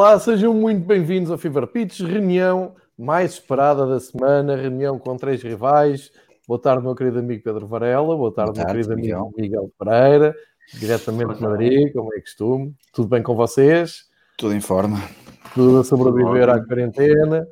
Olá, sejam muito bem-vindos ao Fever Pitch, reunião mais esperada da semana, reunião com três rivais. Boa tarde, meu querido amigo Pedro Varela, boa tarde, boa tarde meu querido Miguel. amigo Miguel Pereira, diretamente de Madrid, como é costume. Tudo bem com vocês? Tudo em forma. Tudo a sobreviver à quarentena,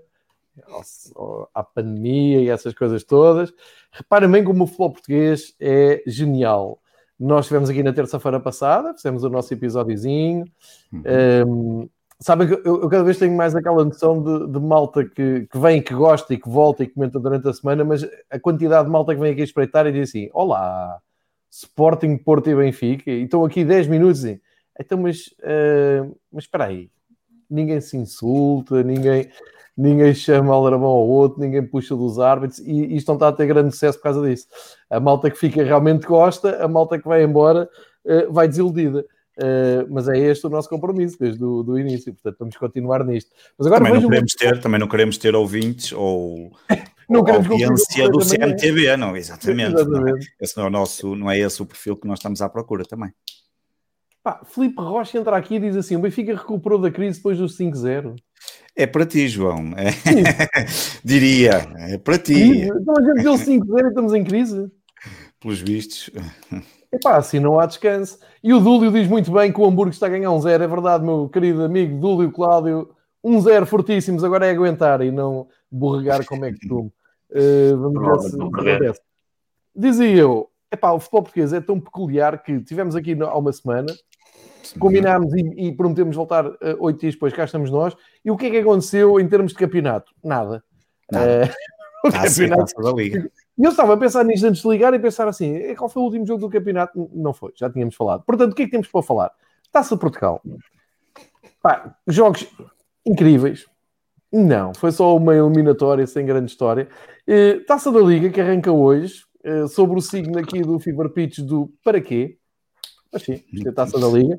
à pandemia e essas coisas todas. Reparem bem como o futebol português é genial. Nós estivemos aqui na terça-feira passada, fizemos o nosso episódiozinho. Uhum. Um, Sabem que eu, eu, cada vez tenho mais aquela noção de, de malta que, que, vem, que gosta e que volta e comenta durante a semana, mas a quantidade de malta que vem aqui espreitar e diz assim: Olá, Sporting, Porto e Benfica, e estão aqui 10 minutos e então, mas, uh, mas espera aí, ninguém se insulta, ninguém, ninguém chama aldrabão ao outro, ninguém puxa dos árbitros, e isto não está a ter grande sucesso por causa disso. A malta que fica realmente gosta, a malta que vai embora uh, vai desiludida. Uh, mas é este o nosso compromisso desde o do início, portanto vamos continuar nisto. Mas agora também, não queremos ter, também não queremos ter ouvintes ou, não ou audiência do CMTV, não, exatamente. exatamente. Não, esse não é, o nosso, não é esse o perfil que nós estamos à procura também. Pá, Filipe Rocha entra aqui e diz assim: o Benfica recuperou da crise depois dos 5-0. É para ti, João. É. Diria, é para ti. Então a gente deu 5-0 e estamos em crise. Pelos vistos. Epá, assim não há descanso. E o Dúlio diz muito bem que o Hamburgo está a ganhar um zero. É verdade, meu querido amigo Dúlio Cláudio. Um zero fortíssimos, agora é aguentar e não borregar como é que tu. Uh, vamos ver se acontece. Dizia eu, epá, o futebol português é tão peculiar que tivemos aqui há uma semana, combinámos e, e prometemos voltar uh, oito dias depois, cá estamos nós. E o que é que aconteceu em termos de campeonato? Nada. Nada. Uh, o campeonato Liga. E eu estava a pensar nisto antes de ligar e pensar assim: qual foi o último jogo do campeonato? Não foi, já tínhamos falado. Portanto, o que é que temos para falar? Taça de Portugal. Pá, jogos incríveis. Não, foi só uma eliminatória sem grande história. Taça da Liga que arranca hoje, uh, sobre o signo aqui do Fever Pitch do para quê? Mas sim, isto é Taça da Liga.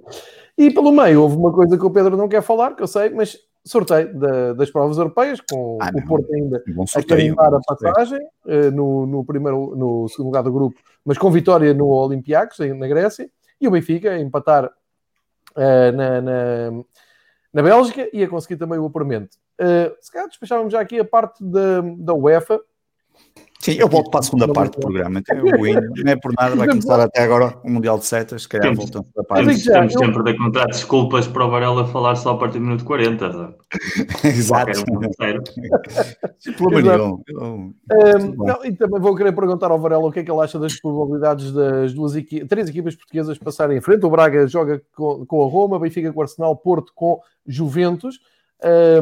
E pelo meio houve uma coisa que o Pedro não quer falar, que eu sei, mas sorteio da, das provas europeias, com ah, o Porto ainda a carimbar a passagem uh, no, no, primeiro, no segundo lugar do grupo, mas com vitória no Olympiacos, na Grécia, e o Benfica a empatar uh, na, na, na, Bélgica e a conseguir também o apuramento. Uh, se calhar despachávamos já aqui a parte da, da UEFA, Sim, eu volto para a segunda parte do programa. Então, não é por nada, vai começar até agora o Mundial de Setas, se calhar voltamos para a parte. Temos, temos sempre de encontrar desculpas para o Varela falar só a partir do minuto 40. Exato. Um um, não, e também vou querer perguntar ao Varela o que é que ele acha das probabilidades das duas equipas, três equipas portuguesas passarem em frente. O Braga joga com, com a Roma, Benfica com o Arsenal, Porto com Juventus.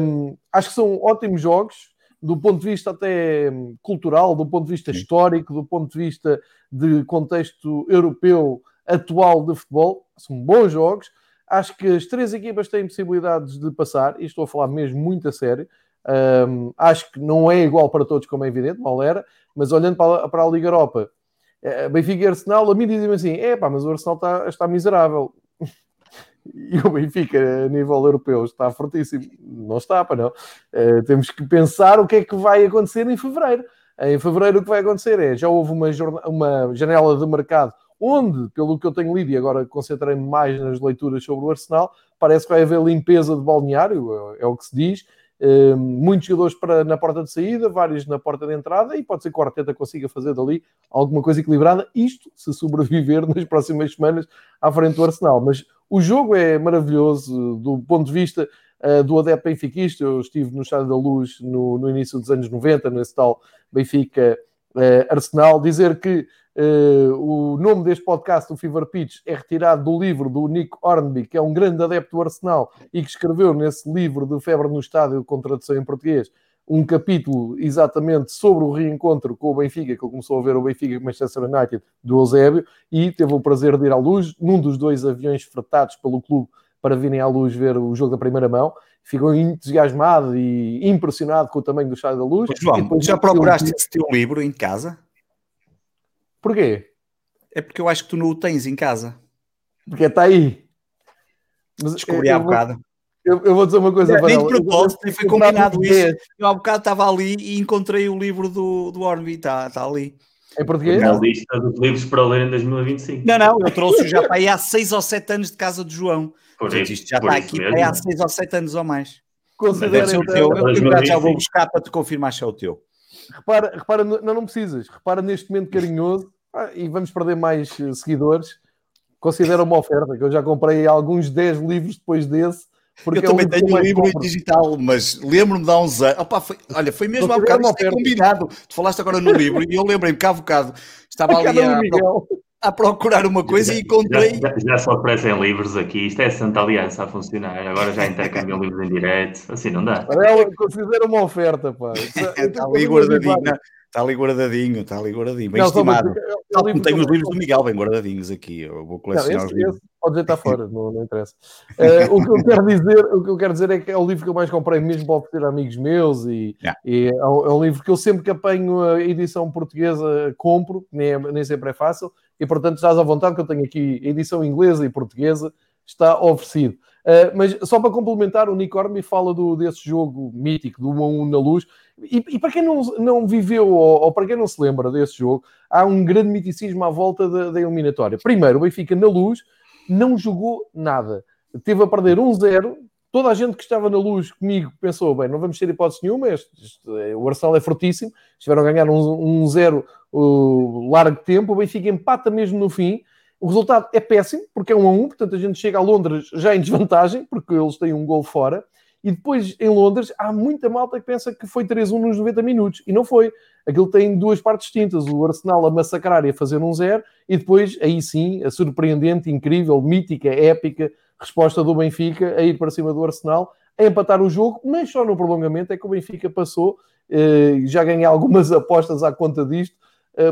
Um, acho que são ótimos jogos do ponto de vista até cultural, do ponto de vista Sim. histórico, do ponto de vista de contexto europeu atual de futebol, são bons jogos. Acho que as três equipas têm possibilidades de passar, e estou a falar mesmo muito a sério. Um, acho que não é igual para todos, como é evidente, mal era, mas olhando para a, para a Liga Europa, eh, Benfica e Arsenal, a mim dizem assim: é pá, mas o Arsenal está, está miserável. E o Benfica a nível europeu está fortíssimo. Não está, para não. Uh, temos que pensar o que é que vai acontecer em fevereiro. Em fevereiro o que vai acontecer é, já houve uma, uma janela de mercado onde, pelo que eu tenho lido, e agora concentrei-me mais nas leituras sobre o Arsenal, parece que vai haver limpeza de balneário, é, o que se diz, muitos jogadores para, na porta de saída, vários na porta de entrada, e pode ser que o Arteta consiga fazer dali alguma coisa equilibrada. Isto se sobreviver nas próximas semanas à frente do Arsenal. Mas o jogo é maravilhoso do ponto de vista uh, do adepto benfiquista. Eu estive no Estádio da Luz no, no início dos anos 90, nesse tal Benfica uh, Arsenal. Dizer que o nome deste podcast, o Fever Pitch, é retirado do livro do Nick Hornby, que é um grande adepto do Arsenal e que escreveu nesse livro de Febre no Estádio, com tradução em português, um capítulo exatamente sobre o reencontro com o Benfica, que ele começou a ver o Benfica com o Manchester United do Eusébio e teve o prazer de ir à luz num dos dois aviões fretados pelo clube para virem à luz ver o jogo da primeira mão. Ficou entusiasmado e impressionado com o tamanho do estádio da luz. João, já procuraste esse teu livro em casa? Porquê? É porque eu acho que tu não o tens em casa. Porque está aí. Mas Descobri eu, há bocado. Eu, eu, vou dizer uma coisa para Nem de propósito, nem foi combinado isso. Eu há bocado estava ali e encontrei o livro do, do Orbi, está tá ali. Em português? A lista de livros para ler em 2025. Não, não, eu trouxe já para aí há 6 ou 7 anos de casa de João. Por isso, isto já está aqui há 6 ou 7 anos ou mais. Considera o teu. Eu já vou buscar para te confirmar se é o teu. Repara, repara não, não precisas. Repara neste momento carinhoso ah, e vamos perder mais eh, seguidores. Considera uma oferta, que eu já comprei alguns 10 livros depois desse. Porque eu é também tenho um livro compro. digital, mas lembro-me de há uns anos. Opa, foi, olha, foi mesmo há bocado isto é combinado. Tu falaste agora no livro e eu lembrei-me que há bocado estava ali a, a, procurar uma coisa já, e encontrei. Já, já, só aparecem livros aqui. Isto é Santa Aliança a funcionar. Agora já intercambiam livros em direto. Assim não dá. Ela considera uma oferta, pá. Está ali guardadinha. Está ali guardadinho, está ali guardadinho, bem não, estimado. Tal como tenho os livros do Miguel bem guardadinhos aqui, eu vou colecionar não, esse, os livros. Esse pode estar fora, não, não interessa. Uh, o, que eu quero dizer, o que eu quero dizer é que é o livro que eu mais comprei mesmo para oferecer amigos meus e, yeah. e é, um, é, um, livro que eu sempre que apanho a edição portuguesa compro, nem, é, nem sempre é fácil, e portanto estás à vontade que eu tenho aqui edição inglesa e portuguesa, está oferecido. Uh, mas só para complementar, o Nick me fala do, desse jogo mítico, do 1 a 1 na luz, e, e, para quem não, não viveu ou, ou, para quem não se lembra desse jogo, há um grande miticismo à volta da, da eliminatória. Primeiro, o Benfica na luz não jogou nada. Teve a perder 1-0. Toda a gente que estava na luz comigo pensou: bem, não vamos ter hipótese nenhuma. Este, este, o Arsenal é fortíssimo. Estiveram a ganhar 1-0 um, largo tempo. O Benfica empata mesmo no fim. O resultado é péssimo, porque é 1 a 1, portanto a gente chega a Londres já em desvantagem, porque eles têm um gol fora. E depois, em Londres, há muita malta que pensa que foi 3-1 nos 90 minutos. E não foi. Aquilo tem duas partes distintas. O Arsenal a massacrar e a fazer um zero. E depois, aí sim, a surpreendente, incrível, mítica, épica resposta do Benfica a ir para cima do Arsenal, a empatar o jogo. Mas só no prolongamento é que o Benfica passou. Eh, já ganhei algumas apostas à conta disto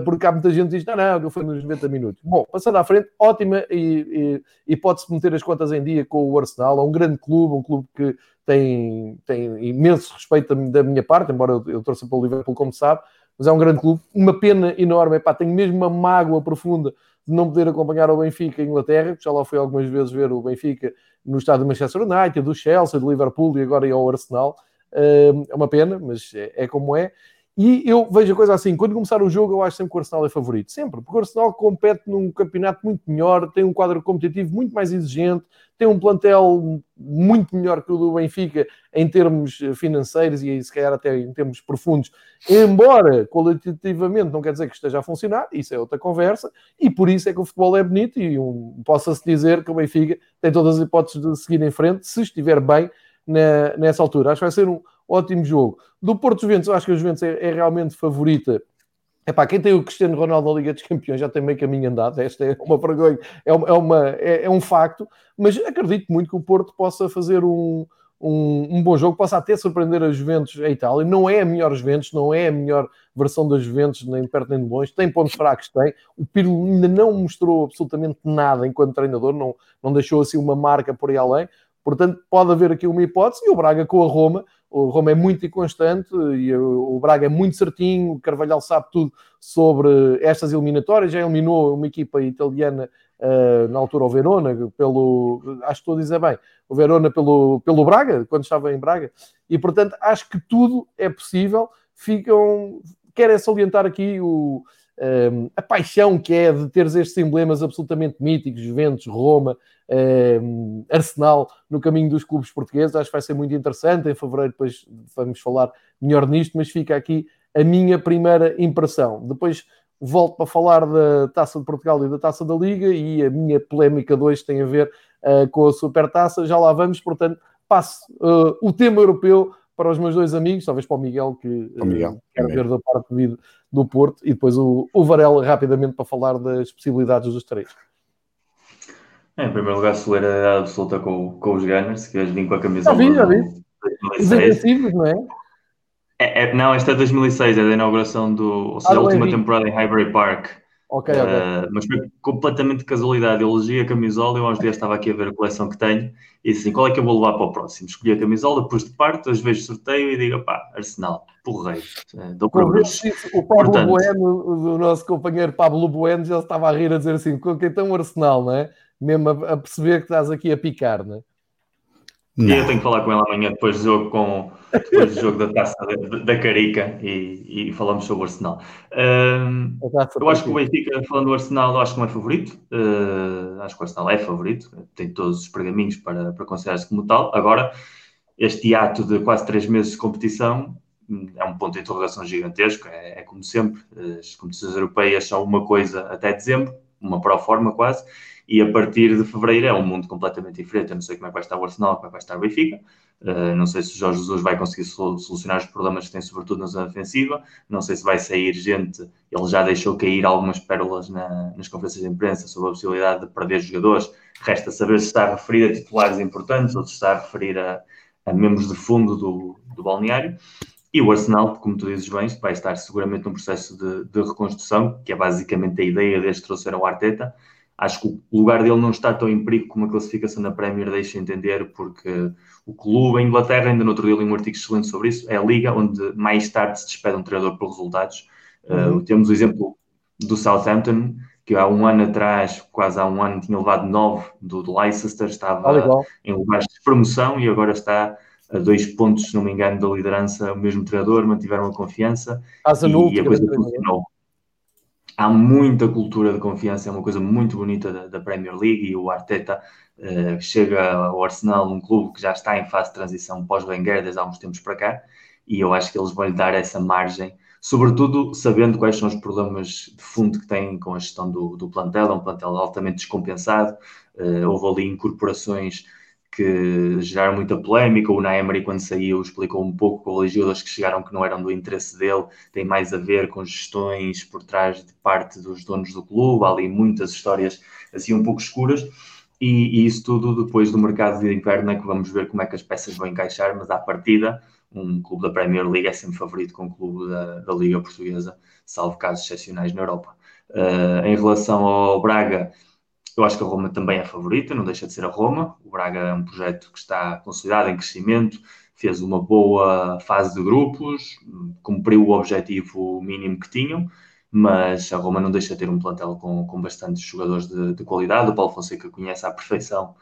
porque há muita gente que diz, não, não, fui nos 90 minutos. Bom, passando à frente, ótima e, e, e pode-se meter as contas em dia com o Arsenal, é um grande clube, um clube que tem, tem imenso respeito da minha parte, embora eu, eu torça para o Liverpool, como sabe, mas é um grande clube, uma pena enorme, epá, tenho mesmo uma mágoa profunda de não poder acompanhar o Benfica em Inglaterra, já lá fui algumas vezes ver o Benfica no estado do Manchester United, do Chelsea, do Liverpool e agora ao Arsenal. Eh, é uma pena, mas é, é como é. E eu vejo a coisa assim, quando começar o jogo, eu acho sempre que o Arsenal é favorito. Sempre, porque o Arsenal compete num campeonato muito melhor, tem um quadro competitivo muito mais exigente, tem um plantel muito melhor que o do Benfica em termos financeiros e se calhar até em termos profundos, embora qualitativamente não quer dizer que esteja a funcionar, isso é outra conversa, e por isso é que o futebol é bonito e um, possa-se dizer que o Benfica tem todas as hipóteses de seguir em frente, se estiver bem na, nessa altura. Acho que vai ser um ótimo jogo. Do Porto Juventus, acho que a Juventus é, é realmente favorita. Epá, quem tem o Cristiano Ronaldo na Liga dos Campeões já tem meio caminho andado. Esta é uma vergonha, é, uma, é, uma, é, é um facto. Mas acredito muito que o Porto possa fazer um, um, um, bom jogo, possa até surpreender a Juventus a Itália. Não é a melhor Juventus, não é a melhor versão das Juventus, nem de perto nem de longe. Tem pontos fracos, tem. O Pirlo ainda não mostrou absolutamente nada enquanto treinador, não, não deixou assim uma marca por aí além. Portanto, pode haver aqui uma hipótese. E o Braga com a Roma o Roma é muito inconstante e o Braga é muito certinho. O Carvalhal sabe tudo sobre estas eliminatórias. Já eliminou uma equipa italiana uh, na altura, o Verona, pelo. Acho que estou a dizer bem. O Verona pelo, pelo Braga, quando estava em Braga. E portanto, acho que tudo é possível. Ficam. Querem salientar aqui o, um, a paixão que é de teres estes emblemas absolutamente míticos, Juventus, Roma, um, Arsenal, no caminho dos clubes portugueses. Acho que vai ser muito interessante. Em fevereiro, depois vamos falar melhor nisto, mas fica aqui a minha primeira impressão. Depois volto para falar da Taça de Portugal e da Taça da Liga e a minha polémica 2 tem a ver uh, com a Supertaça. Já lá vamos, portanto, passo uh, o tema europeu para os meus dois amigos, talvez para o Miguel, que o Miguel, quero ver da parte do, do Porto, e depois o, o Varela rapidamente para falar das possibilidades dos três. É, em primeiro lugar, solidariedade absoluta com, com os Gunners, que hoje vim com a camisa. Já vi, já vi. Os agressivos, não é? É, é? Não, esta é 2006, é da inauguração do. Ou seja, ah, a última temporada em Highbury Park. Ok, ok. Uh, mas foi completamente de casualidade. Eu elegi a camisola, eu uns dias estava aqui a ver a coleção que tenho e assim, qual é que eu vou levar para o próximo? Escolhi a camisola, depois de parte, às vezes sorteio e digo, pá, Arsenal, porreiro. Uh, dou para o Pablo Portanto, Bueno, o nosso companheiro Pablo Bueno, já estava a rir a dizer assim, um Arsenal, não é? Mesmo a, a, perceber que estás aqui a picar, não é? Não. E eu tenho que falar com ele amanhã depois do jogo, com, depois do jogo da taça da, da Carica e, e, falamos sobre o Arsenal. Uh, eu acho que o Benfica, falando do Arsenal, acho que não é favorito. Uh, acho que o Arsenal é favorito, tem todos os pergaminhos para, para considerar-se como tal. Agora, este ato de quase três meses de competição hum, é um ponto de interrogação gigantesco. É, é como sempre, as competições europeias são uma coisa até dezembro, uma pró-forma quase e a partir de fevereiro é um mundo completamente diferente. Eu não sei como é que vai estar o Arsenal, como é que vai estar o Benfica, uh, não sei se o Jorge Jesus vai conseguir solucionar os problemas que tem, sobretudo na zona defensiva, não sei se vai sair gente, ele já deixou cair algumas pérolas na, nas conferências de imprensa sobre a possibilidade de perder jogadores, resta saber se está a referir a titulares importantes ou se está a referir a, a membros de fundo do, do balneário. E o Arsenal, como tu dizes bem, vai estar seguramente num processo de, de reconstrução, que é basicamente a ideia desde que trouxeram o Arteta, acho que o lugar dele não está tão em perigo como a classificação da Premier deixa entender, porque o clube, a Inglaterra, ainda no outro dia li um artigo excelente sobre isso, é a liga onde mais tarde se despede um treinador por resultados. Uhum. Uh, temos o exemplo do Southampton, que há um ano atrás, quase há um ano, tinha levado nove do, do Leicester, estava ah, em lugares de promoção e agora está a dois pontos, se não me engano, da liderança, o mesmo treinador, mantiveram a confiança e, e a coisa funcionou há muita cultura de confiança, é uma coisa muito bonita da, da Premier League e o Arteta uh, chega ao Arsenal, um clube que já está em fase de transição pós-Wenger desde há uns tempos para cá, e eu acho que eles vão lhe dar essa margem, sobretudo sabendo quais são os problemas de fundo que têm com a gestão do, do plantel, é um plantel altamente descompensado, uh, houve ali incorporações que geraram muita polémica. O Naemery, quando saiu, explicou um pouco os jogadores que chegaram que não eram do interesse dele, tem mais a ver com gestões por trás de parte dos donos do clube. Há ali muitas histórias assim um pouco escuras. E, e isso tudo depois do mercado de inverno é que vamos ver como é que as peças vão encaixar, mas à partida, um clube da Premier League é sempre favorito com o clube da, da Liga Portuguesa, salvo casos excepcionais na Europa. Uh, em relação ao Braga, eu acho que a Roma também é favorita, não deixa de ser a Roma. O Braga é um projeto que está consolidado em crescimento, fez uma boa fase de grupos, cumpriu o objetivo mínimo que tinham, mas a Roma não deixa de ter um plantel com, com bastantes jogadores de, de qualidade. O Paulo Fonseca conhece à perfeição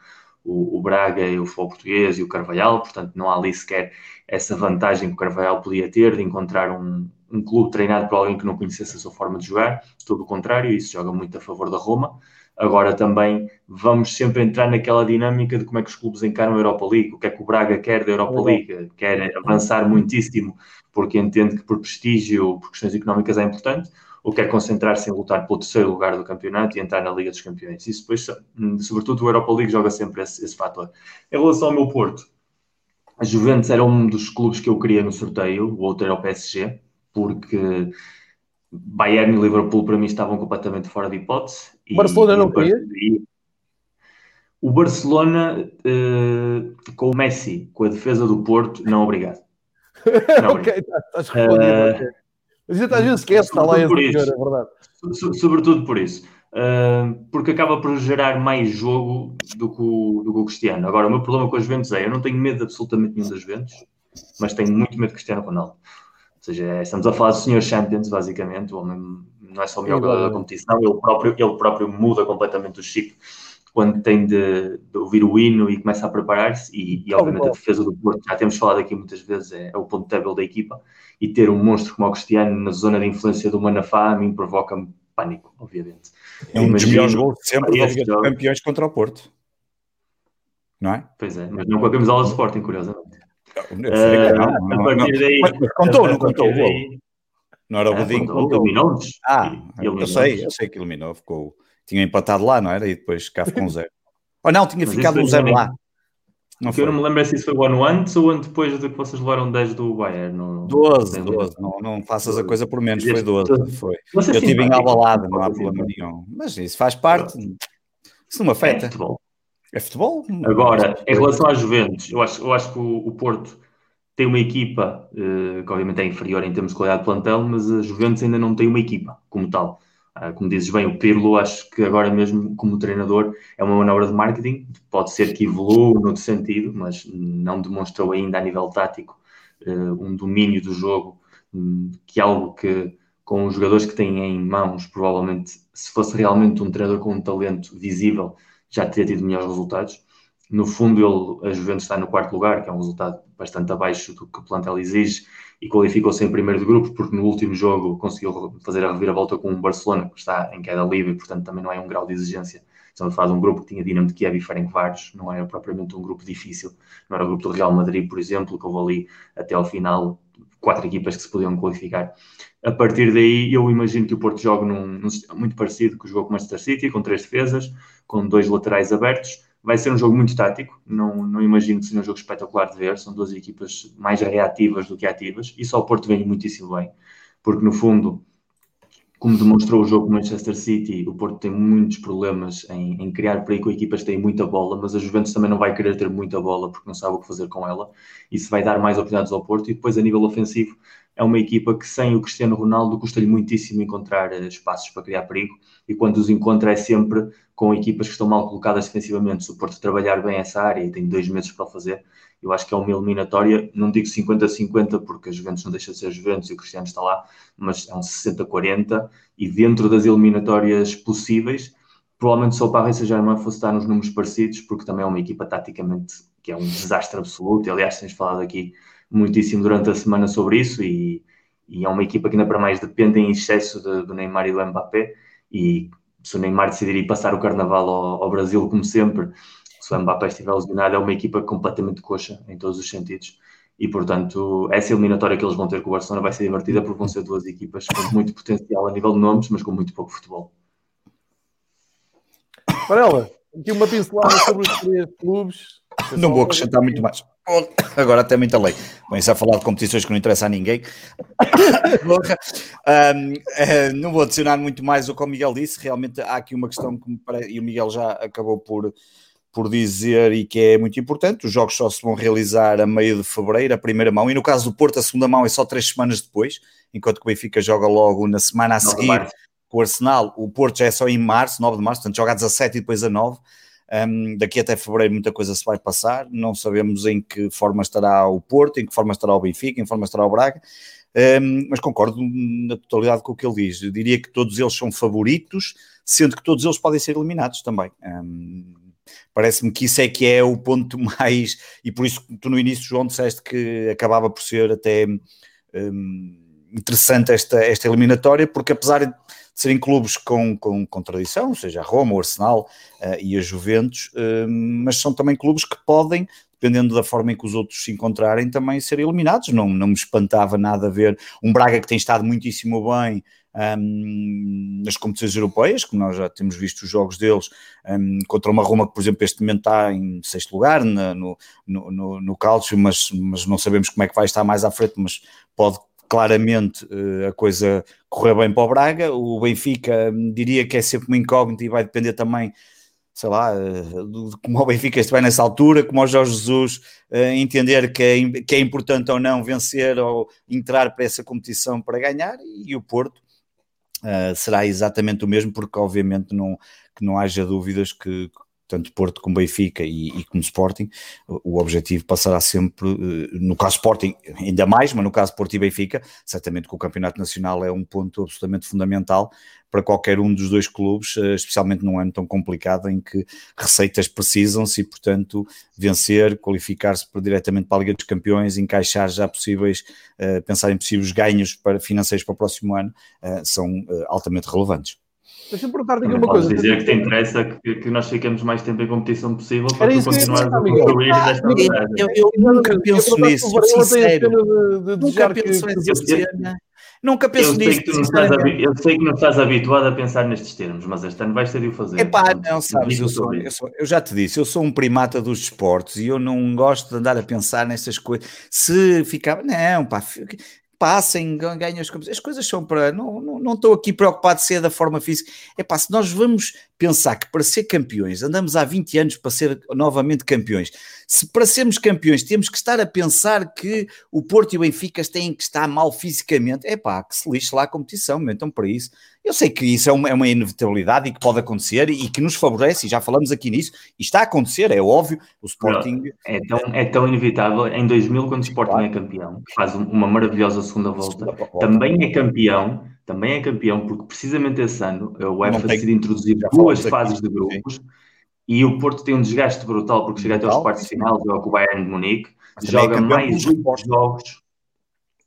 o, o, Braga e o futebol português e o Carvalhal, portanto não há ali sequer essa vantagem que o Carvalhal podia ter de encontrar um, um clube treinado por alguém que não conhecesse a sua forma de jogar, todo o contrário, isso joga muito a favor da Roma. Agora também vamos sempre entrar naquela dinâmica de como é que os clubes encaram a Europa League, o que é que o Braga quer da Europa League, quer avançar muitíssimo porque entende que por prestígio, por questões económicas é importante, ou quer concentrar-se em lutar pelo terceiro lugar do campeonato e entrar na Liga dos Campeões. Isso depois, sobretudo o Europa League joga sempre esse, esse fator. Em relação ao meu Porto, a Juventus era um dos clubes que eu queria no sorteio, o outro era o PSG, porque Bayern e Liverpool para mim estavam completamente fora de hipótese. O Barcelona não queria? O Barcelona uh, com o Messi, com a defesa do Porto, não obrigado. Não, ok, tá, estás respondido. Uh, gente às vezes esquece, está lá isso, é verdade. So, sobretudo por isso. Uh, porque acaba por gerar mais jogo do que, o, do que o Cristiano. Agora, o meu problema com as Juventus é, eu não tenho medo absolutamente nenhum das Juventus, mas tenho muito medo de Cristiano Ronaldo seja, é, estamos a falar do Sr. Champions, basicamente, o homem não é só o melhor jogador da competição, ele próprio, ele próprio muda completamente o chip quando tem de, de ouvir o hino e começa a preparar-se, e, e, obviamente a defesa do Porto, já temos falado aqui muitas vezes, é, é o ponto débil da equipa, e ter um monstro como o Cristiano na zona de influência do Manafá a mim provoca-me pânico, obviamente. É um dos melhores gols de sempre da Liga dos Campeões contra o Porto. Não é? Pois é, mas não com a camisola de Sporting, curiosamente. Uh, a partir daí. Mas, contou, não contou o gol. Não era o Godinho. É, eliminou-nos. Ah, eu sei, eu sei que eliminou. Ficou, tinha empatado lá, não era? E depois cá ficou um zero. Ou não, tinha Mas ficado um zero lá. Não eu não me lembro se isso foi o ano antes ou o ano depois de que vocês levaram 10 do Bayern. No... 12, 12. Não, não faças a coisa por menos, foi 12. Foi. Eu estive em abalado, não há problema nenhum. Mas isso faz parte. Isso não me afeta. É futebol. É futebol. Agora, em relação às Juventus, eu acho, eu acho que o, o Porto tem uma equipa uh, que obviamente é inferior em termos de qualidade de plantel, mas a Juventus ainda não tem uma equipa como tal. Uh, como dizes bem, o Pirlo, acho que agora mesmo como treinador é uma manobra de marketing, pode ser que evolua no outro sentido, mas não demonstrou ainda a nível tático uh, um domínio do jogo, um, que é algo que com os jogadores que têm em mãos, provavelmente, se fosse realmente um treinador com um talento visível, já teria tido melhores resultados. No fundo, ele, a Juventus está no quarto lugar, que é um resultado bastante abaixo do que o plantel exige, e qualificou-se em primeiro de grupo, porque no último jogo conseguiu fazer a reviravolta com o Barcelona, que está em queda livre, portanto também não é um grau de exigência. Estamos a falar de um grupo que tinha Dinamo de Kiev e Ferencváros, não era propriamente um grupo difícil, não era o grupo do Real Madrid, por exemplo, que houve ali até ao final quatro equipas que se podiam qualificar. A partir daí, eu imagino que o Porto joga num, num sistema muito parecido que jogou com o Manchester City, com três defesas, com dois laterais abertos. Vai ser um jogo muito tático, não, não imagino que seja um jogo espetacular de ver. São duas equipas mais reativas do que ativas, e só o Porto vem muitíssimo bem, porque no fundo como demonstrou o jogo com Manchester City, o Porto tem muitos problemas em, em, criar com equipas que têm muita bola, mas a Juventus também não vai querer ter muita bola porque não sabe o que fazer com ela. Isso vai dar mais oportunidades ao Porto. E depois, a nível ofensivo, é uma equipa que sem o Cristiano Ronaldo custa-lhe muitíssimo encontrar eh, espaços para criar perigo. E quando os encontra, é sempre com equipas que estão mal colocadas defensivamente. Se o Porto trabalhar bem essa área e tem dois meses para fazer, eu acho que é uma eliminatória, não digo 50-50, porque a Juventus não deixa de ser Juventus e o Cristiano está lá, mas é um 60-40, e dentro das eliminatórias possíveis, provavelmente só o Paris Saint-Germain fosse estar nos números parecidos, porque também é uma equipa taticamente que é um desastre absoluto, aliás tens falado aqui muitíssimo durante a semana sobre isso, e, e é uma equipa que ainda para mais depende em excesso de, do Neymar e do Mbappé, e se o Neymar decidir ir passar o Carnaval ao, ao Brasil, como sempre, se o Mbappé estiver lesionado, é uma equipa completamente coxa em todos os sentidos. E, portanto, essa eliminatória que eles vão ter com o Barcelona vai ser divertida porque vão ser duas equipas com muito potencial a nível de nomes, mas com muito pouco futebol. Varela, aqui uma pincelada sobre os três clubes. Não vou acrescentar muito mais. Agora até muita lei. Começa a falar de competições que não interessam a ninguém. um, eh, não vou adicionar muito mais o que o Miguel disse. Realmente há aqui uma questão que me parece, e o Miguel já acabou por, por dizer e que é muito importante. Os jogos só se vão realizar a meio de fevereiro, a primeira mão, e no caso do Porto, a segunda mão é só três semanas depois, enquanto que o Benfica joga logo na semana a seguir com o Arsenal. O Porto já é só em março, 9 de março, portanto joga a 17 e depois a 9. Um, daqui até fevereiro muita coisa se vai passar, não sabemos em que forma estará o Porto, em que forma estará o Benfica, em que forma estará o Braga, um, mas concordo na totalidade com o que ele diz. Eu diria que todos eles são favoritos, sendo que todos eles podem ser eliminados também. Um, Parece-me que isso é que é o ponto mais, e por isso tu no início, João, disseste que acabava por ser até interessante esta, esta eliminatória, porque apesar de serem clubes com, com, com tradição, seja a Roma, o Arsenal uh, e a Juventus, uh, mas são também clubes que podem, dependendo da forma em que os outros se encontrarem, também ser eliminados. Não, não me espantava nada ver um Braga que tem estado muitíssimo bem um, nas competições europeias, como nós já temos visto os jogos deles, um, contra uma Roma que, por exemplo, este momento está em sexto lugar na, no, no, no, no Calcio, mas, mas não sabemos como é que vai estar mais à frente, mas pode claramente uh, a coisa correr bem para o Braga. O Benfica um, diria que é sempre uma incógnita e vai depender também sei lá, uh, como o Benfica estiver nessa altura, como o Jorge Jesus uh, entender que é, que é importante ou não vencer ou entrar para essa competição para ganhar, e o Porto será exatamente o mesmo, porque obviamente não, que não haja dúvidas que tanto Porto como Benfica e, e como Sporting, o objetivo passará sempre, uh, no caso Sporting ainda mais, mas no caso Porto e Benfica, certamente que o Campeonato Nacional é um ponto absolutamente fundamental para qualquer um dos dois clubes, eh, especialmente num ano tão complicado em que receitas precisam-se e, portanto, vencer, qualificar-se diretamente para a Liga dos Campeões, encaixar já possíveis, uh, pensar em possíveis ganhos para, financeiros para o próximo ano, são altamente relevantes. Deixa-me perguntar-te aqui uma coisa. dizer que te interessa que, que, nós fiquemos mais tempo em competição possível para tu continuar a construir desta maneira. Eu, eu, nunca penso nisso, sincero. Nunca penso nessa cena. Nunca penso eu nisso. eu sei que não estás habituado a pensar nestes termos, mas este ano vais ter de o fazer. Epá, não, sabes, eu, sou, eu, sou, eu já te disse, eu sou um primata dos esportes e eu não gosto de andar a pensar nestas coisas. Se ficava, não, pá, passem, ganhem as coisas. As coisas são para. Não, não, não estou aqui preocupado se é da forma física. É pá, se nós vamos pensar que para ser campeões, andamos há 20 anos para ser novamente campeões. Se para sermos campeões temos que estar a pensar que o Porto e o Benfica têm que estar mal fisicamente, é pá, que se lixe lá a competição, então para isso. Eu sei que isso é uma, é uma, inevitabilidade e que pode acontecer e que nos favorece, e já falamos aqui nisso, e está a acontecer, é óbvio, o Sporting... É tão, é tão inevitável, em 2000 quando o Sporting é campeão, faz uma maravilhosa segunda volta, segunda volta, também é campeão também é campeão, porque precisamente esse ano a UEFA decide introduzir duas fases de grupos. e o Porto tem um desgaste brutal porque chega até aos quartos de final, joga com o Bayern de Munique, joga é mais jogos.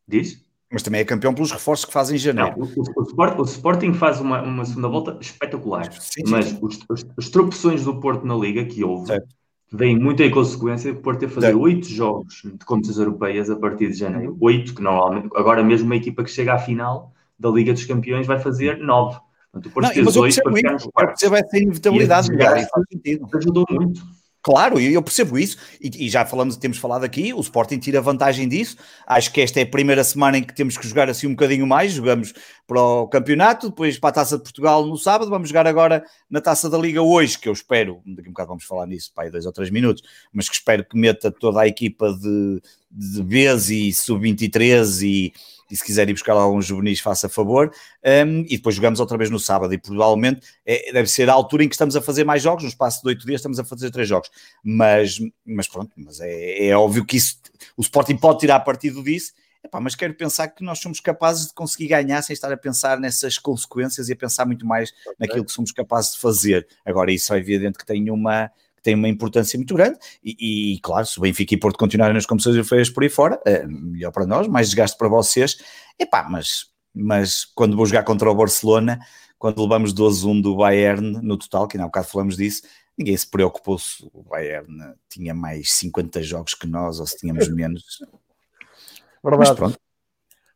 Diz? Mas também é campeão pelos reforços que fazem em janeiro. Não, o, o, Sport, o, Sporting faz uma, uma segunda volta espetacular, sim, sim, mas sim. Os, os, as tropeções do Porto na Liga que houve certo. vêm muito em consequência do Porto ter fazer oito jogos de competições europeias a partir de janeiro. Uhum. Oito, que normalmente, agora mesmo uma equipa que chega à final da Liga dos Campeões vai fazer nove. Portanto, não, mas eu percebo, isso, eu percebo essa inevitabilidade, e faz sentido. Ajudou muito. Claro, eu percebo isso, e, e, já falamos, temos falado aqui, o Sporting tira vantagem disso. Acho que esta é a primeira semana em que temos que jogar assim um bocadinho mais. Jogamos para o campeonato, depois para a Taça de Portugal no sábado. Vamos jogar agora na Taça da Liga hoje, que eu espero, daqui a um bocado vamos falar nisso, para aí dois ou três minutos, mas que espero que meta toda a equipa de, de Bs e Sub-23 e e se quiser ir buscar lá uns juvenis, faça favor. Um, e depois jogamos outra vez no sábado e provavelmente é, deve ser a altura em que estamos a fazer mais jogos, no espaço de oito dias estamos a fazer três jogos. Mas, mas pronto, mas é, é óbvio que isso, o Sporting pode tirar partido disso, Epá, mas quero pensar que nós somos capazes de conseguir ganhar sem estar a pensar nessas consequências e a pensar muito mais okay. naquilo que somos capazes de fazer. Agora, isso é evidente que tem uma, tem uma importância muito grande e, e, claro, se o Benfica e Porto continuarem nas competições europeias por aí fora, é melhor para nós, mais desgaste para vocês, epá, mas, mas quando vou jogar contra o Barcelona, quando levamos 12-1 do Bayern no total, que ainda há um bocado falamos disso, ninguém se preocupou se o Bayern tinha mais 50 jogos que nós ou se tínhamos menos. Verdade. Mas pronto.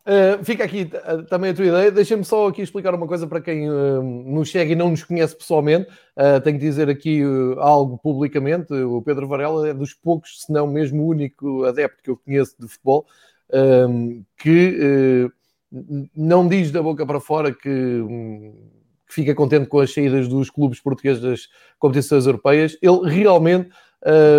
Uh, fica aqui uh, também a tua ideia. Deixa-me só aqui explicar uma coisa para quem uh, nos chega e não nos conhece pessoalmente. tenho que dizer aqui algo publicamente. O Pedro Varela é dos poucos, se não mesmo o único adepto que eu conheço de futebol, que não diz da boca para fora que, um, que, fica contente com as saídas dos clubes portugueses das competições europeias. Ele realmente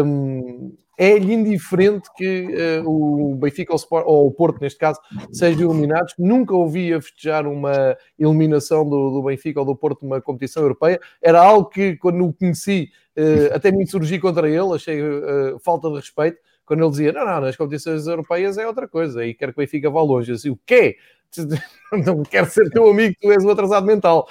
um, é-lhe indiferente que uh, o Benfica ou, Sport, ou, o Porto, neste caso, sejam eliminados. Nunca ouvi a festejar uma eliminação do, do, Benfica ou do Porto numa competição europeia. Era algo que, quando o conheci, uh, até me insurgi contra ele, achei uh, falta de respeito, quando ele dizia, não, não, nas competições europeias é outra coisa, e quero que o Benfica vá longe. Eu disse, o quê? Não quero ser teu amigo, tu és um atrasado mental.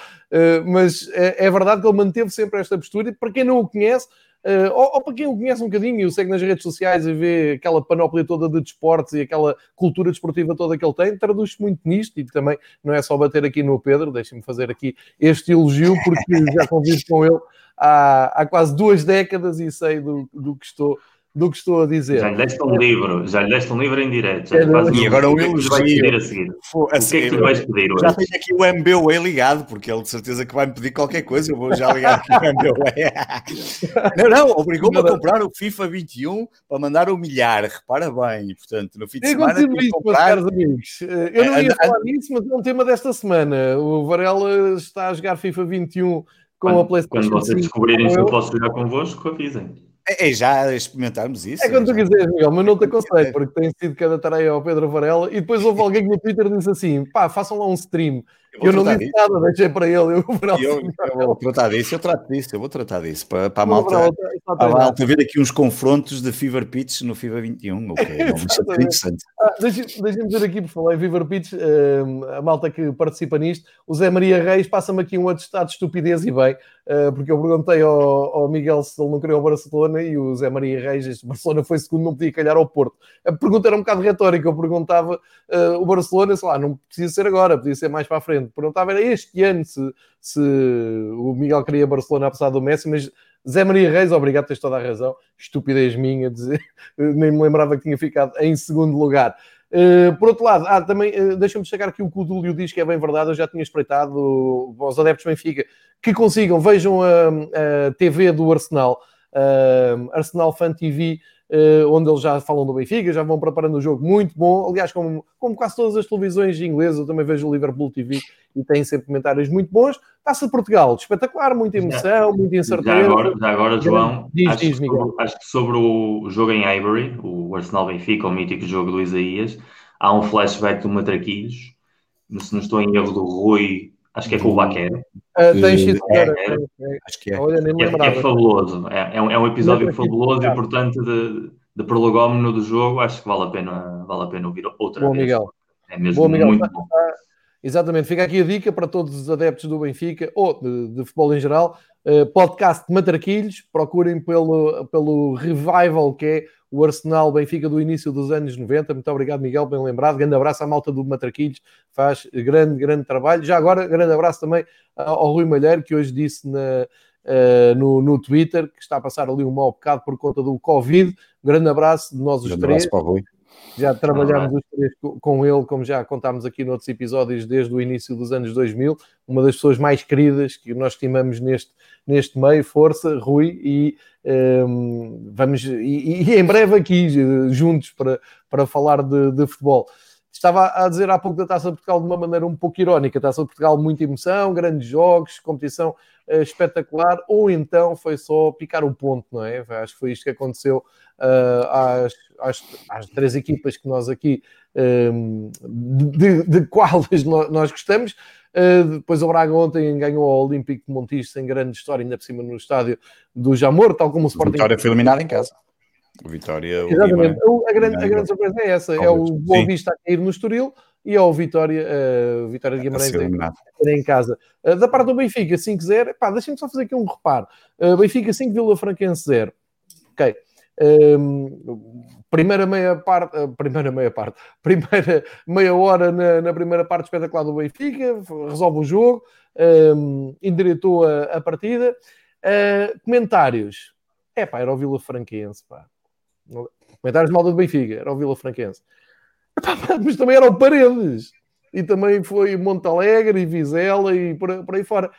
mas é, é verdade que ele manteve sempre esta postura, e para quem não o conhece, Uh, ou, ou, para quem o conhece um bocadinho e o segue nas redes sociais e vê aquela panóplia toda de desportos e aquela cultura desportiva toda que ele tem, traduz-se muito nisto e também não é só bater aqui no Pedro, deixem-me fazer aqui este elogio, porque já convivo com ele há, há quase duas décadas e sei do, do que estou do que estou a dizer. Já lhe deste um livro, já lhe deste um livro em direto. Já é, e agora o eu vai pedir a seguir. o que é que tu vais pedir hoje? Já tenho aqui o MBWay ligado, porque ele de certeza que vai me pedir qualquer coisa, eu vou já ligar aqui o MBWay. não, não, obrigou-me a comprar o FIFA 21 para mandar humilhar, repara bem, portanto, no fim de semana... Eu isso, comprar... caros amigos. Eu não ia falar nisso, mas é um tema desta semana. O Varela está a jogar FIFA 21 com quando, a PlayStation Quando vocês descobrirem se eu posso jogar convosco, avisem. É, é já experimentarmos isso. É quando tu quiseres, Miguel, mas não te aconselho, porque tem sido cada tarefa ao Pedro Varela. E depois houve alguém que no Twitter disse assim: pá, façam lá um stream. Eu, eu não disse disso. nada, deixei para ele. Eu, eu, eu, vou tratar disso, eu trato disso, eu vou tratar disso. Para, para a malta, para a malta ver aqui uns confrontos de Fever Pitch no FIFA 21. Ok, é interessante. Ah, Deixa-me dizer aqui, por falar em Fever Pitch, uh, a malta que participa nisto, o Zé Maria Reis passa-me aqui um atestado de estupidez e bem, uh, porque eu perguntei ao, ao, Miguel se ele não queria o Barcelona e o Zé Maria Reis, este Barcelona foi segundo, não podia calhar ao Porto. A pergunta era um bocado retórica, eu perguntava uh, o Barcelona, sei lá, não precisa ser agora, podia ser mais para a frente frente. Perguntava era este ano se, se o Miguel queria Barcelona apesar do Messi, mas Zé Maria Reis, obrigado, tens toda a razão. Estupidez minha, dizer, nem me lembrava que tinha ficado em segundo lugar. Uh, por outro lado, ah, também uh, deixa-me chegar aqui o que o diz que é bem verdade. Eu já tinha espreitado aos adeptos Benfica que consigam, vejam a, a TV do Arsenal, uh, Arsenal Fan TV, onde eles já falam do Benfica, já vão preparando o jogo muito bom. Aliás, como, como quase todas as televisões inglesas, eu também vejo o Liverpool TV e tem sempre comentários muito bons. Taça de Portugal, espetacular, muita emoção, muita incerteza. Já agora, já agora João, diz, acho, diz, que sobre, acho, que sobre, o jogo em Ivory, o Arsenal Benfica, o mítico jogo do Isaías, há um flashback do Matraquilhos, se não estou em erro do Rui, acho que é com o Baquer. Uh, tem sido, é, é, acho que é. Olha, nem é, é fabuloso, é, é, um, é um episódio fabuloso e, portanto, de, de prologómeno do jogo, acho que vale a pena, vale a pena ouvir outra Boa, vez. Miguel. É mesmo Boa, Miguel. muito bom. Está, Exatamente, fica aqui a dica para todos os adeptos do Benfica ou de, de futebol em geral. Uh, podcast de Matraquilhos, procurem pelo, pelo revival que é o Arsenal Benfica do início dos anos 90. Muito obrigado, Miguel, bem lembrado. Grande abraço à malta do Matraquilhos, faz grande, grande trabalho. Já agora, grande abraço também ao Rui Malheiro, que hoje disse na, uh, no, no Twitter que está a passar ali um mau bocado por conta do Covid. grande abraço de nós os grande três. Abraço para o Rui. Já trabalhámos os três com ele, como já contámos aqui noutros episódios, desde o início dos anos 2000. Uma das pessoas mais queridas que nós estimamos neste, neste meio. Força, Rui, e um, ehm, vamos e, e, em breve aqui juntos para, para falar de, de futebol. Estava a dizer há pouco da Taça de Portugal de uma maneira um pouco irónica. Taça de Portugal, muita emoção, grandes jogos, competição uh, espetacular, ou então foi só picar o ponto, não é? Acho que foi isto que aconteceu uh, às, às, às, três equipas que nós aqui, um, de, de quais nós gostamos. Uh, depois o Braga ontem ganhou ao Olímpico de Montijo sem grande história, ainda por cima no estádio do Jamor, tal como o Sporting. Vitória foi eliminado em casa. O Vitória. Exatamente. A, grande, a grande surpresa é essa: é o Boa Vista a cair no Estoril e é o Vitória, uh, Vitória de Guimarães a em casa. Uh, da parte do Benfica, 5-0. Pá, deixem-me só fazer aqui um reparo: uh, Benfica 5, Vila Franquense 0. Ok. Um, primeira meia parte, primeira meia parte, primeira meia hora na, na, primeira parte espetacular do Benfica, resolve o jogo, um, endireitou a, a partida. Uh, comentários, é pá, era o Vila Franquense, pá. Comentários de malta do Benfica, era o Vila Franquense. Mas também era o Paredes. E também foi Monte Alegre e Vizela e por, por aí fora.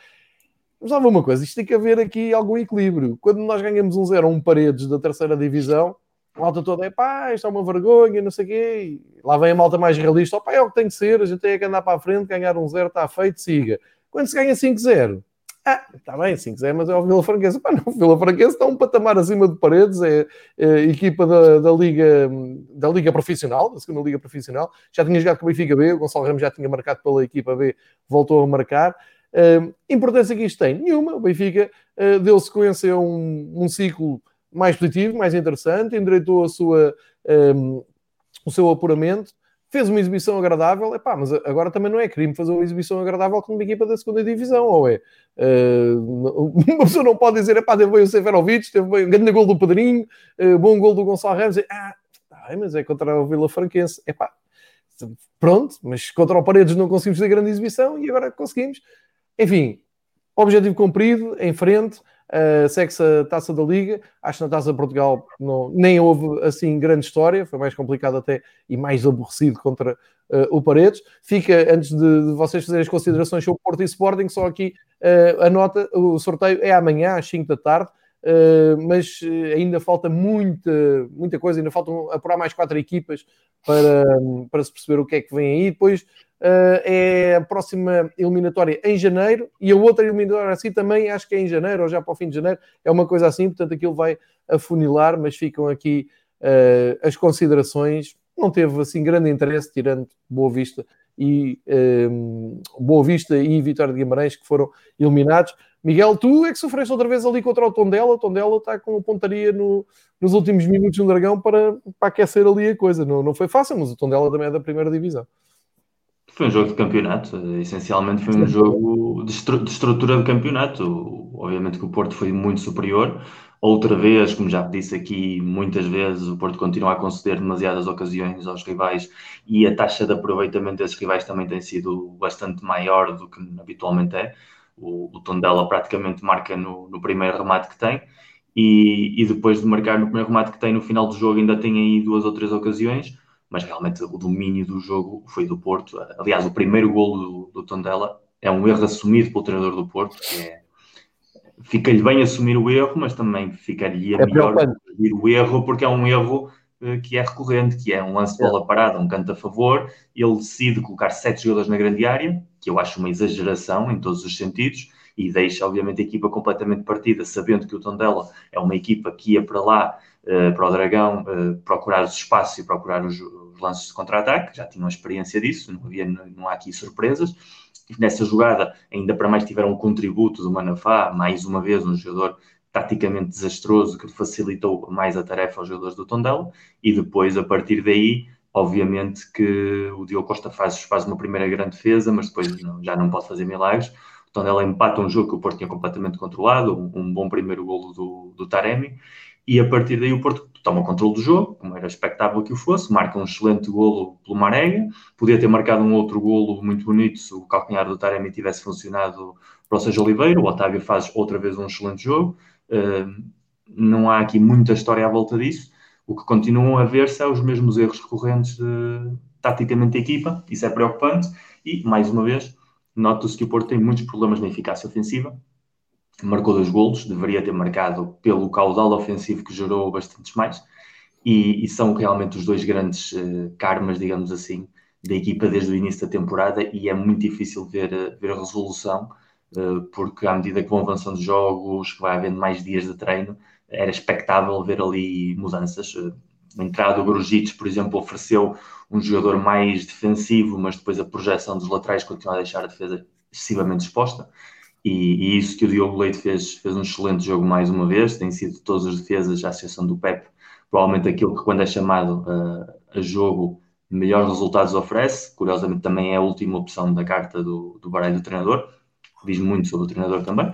Mas há uma coisa, isto tem que haver aqui algum equilíbrio. Quando nós ganhamos um zero um Paredes da terceira divisão, a malta toda é pá, isto é uma vergonha, não sei o quê. E lá vem a malta mais realista, pá, é o que tem que ser, a gente tem que andar para a frente, ganhar um zero, está feito, siga. Quando se ganha 5-0, ah, está bem, 5-0, mas é o Vila Franquense. Pá, não, o Vila Franquense está um patamar acima de paredes, é, é equipa da, da, Liga, da Liga Profissional, da segunda Liga Profissional. Já tinha jogado com o Benfica B, o Gonçalo Ramos já tinha marcado pela equipa B, voltou a marcar. Uh, importância que isto tem? Nenhuma. O Benfica uh, deu sequência a um, um ciclo mais positivo, mais interessante, endireitou a sua, um, o seu apuramento fez uma exibição agradável, epá, mas agora também não é crime fazer uma exibição agradável com uma equipa da segunda divisão, ou é? Uh, uma pessoa não pode dizer, epá, teve bem o Severovic, teve bem um grande gol do Pedrinho, uh, bom gol do Gonçalo Ramos, e, ah, tá, mas é contra o Vila Franquense, epá, pronto, mas contra o Paredes não conseguimos fazer grande exibição e agora conseguimos. Enfim, objetivo cumprido, em frente, uh, segue-se a Taça da Liga. Acho que na Taça de Portugal não, nem houve assim grande história, foi mais complicado até e mais aborrecido contra uh, o Paredes. Fica, antes de, de, vocês fazerem as considerações sobre Porto e Sporting, só aqui uh, a nota: o sorteio é amanhã às 5 da tarde. Uh, mas ainda falta muita, muita coisa, ainda faltam apurar mais quatro equipas para, para se perceber o que é que vem aí. Depois uh, é a próxima eliminatória em janeiro e a outra eliminatória assim também acho que é em janeiro ou já para o fim de janeiro, é uma coisa assim, portanto aquilo vai afunilar, mas ficam aqui as considerações. Não teve assim grande interesse, tirando Boa Vista e um, eh, Boa Vista e Vitória de Guimarães que foram eliminados. Miguel, tu é que sofreste outra vez ali contra o Tondela. O Tondela está com a pontaria no, nos últimos minutos no Dragão para, para aquecer ali a coisa. Não, não foi fácil, mas o Tondela também é da primeira divisão. Foi um jogo de campeonato, essencialmente foi um jogo de, estru de, estrutura de campeonato. Obviamente que o Porto foi muito superior. Outra vez, como já disse aqui muitas vezes, o Porto continua a conceder demasiadas ocasiões aos rivais e a taxa de aproveitamento desses rivais também tem sido bastante maior do que habitualmente é. O, o Tondela praticamente marca no, no primeiro remate que tem e, e, depois de marcar no primeiro remate que tem no final do jogo ainda tem aí duas ou três ocasiões mas realmente o domínio do jogo foi do Porto. Aliás, o primeiro golo do, do Tondela é um erro assumido pelo treinador do Porto, que é fica-lhe bem assumir o erro, mas também ficaria é melhor assumir o erro, porque é um erro uh, que é recorrente, que é um lance de bola parada, um canto a favor, ele decide colocar sete jogadores na grande área, que eu acho uma exageração em todos os sentidos, e deixa obviamente a equipa completamente partida, sabendo que o Tondela é uma equipa que ia para lá, uh, para o Dragão, uh, procurar os espaços e procurar os, lances de contra-ataque, já tinham experiência disso, não, havia, não há aqui surpresas. Nessa jogada, ainda para mais tiveram um contributo do Manafá, mais uma vez um jogador taticamente desastroso que facilitou mais a tarefa aos jogadores do Tondela e depois, a partir daí, Obviamente que o Diogo Costa faz, faz uma primeira grande defesa, mas depois não, já não pode fazer milagres. O Tondela empata um jogo que o Porto tinha completamente controlado, um, um bom primeiro golo do, do Taremi, e a partir daí o Porto toma o controle do jogo, como era expectável que o fosse, marca um excelente golo pelo Marega, podia ter marcado um outro golo muito bonito se o calcanhar do Taremi tivesse funcionado para o Sérgio Oliveira, o Otávio faz outra vez um excelente jogo, uh, não há aqui muita história à volta disso, o que continuam a ver são os mesmos erros recorrentes de, taticamente da equipa, isso é preocupante, e, mais uma vez, nota-se que o Porto tem muitos problemas na eficácia ofensiva, marcou dois golos, deveria ter marcado pelo caudal ofensivo que gerou bastantes mais, e, e são realmente os dois grandes uh, karmas, digamos assim, da equipa desde o início da temporada, e é muito difícil ver, uh, ver a resolução, uh, porque à medida que vão avançando os jogos, que vai havendo mais dias de treino, era expectável ver ali mudanças. A entrada do Grujic, por exemplo, ofereceu um jogador mais defensivo, mas depois a projeção dos laterais continua a deixar a defesa excessivamente exposta. E, e, isso que o Diogo Leite fez, fez um excelente jogo mais uma vez, tem sido todas as defesas, à exceção do Pep, provavelmente aquilo que quando é chamado uh, a jogo melhores resultados oferece, curiosamente também é a última opção da carta do, do baralho do treinador, diz muito sobre o treinador também,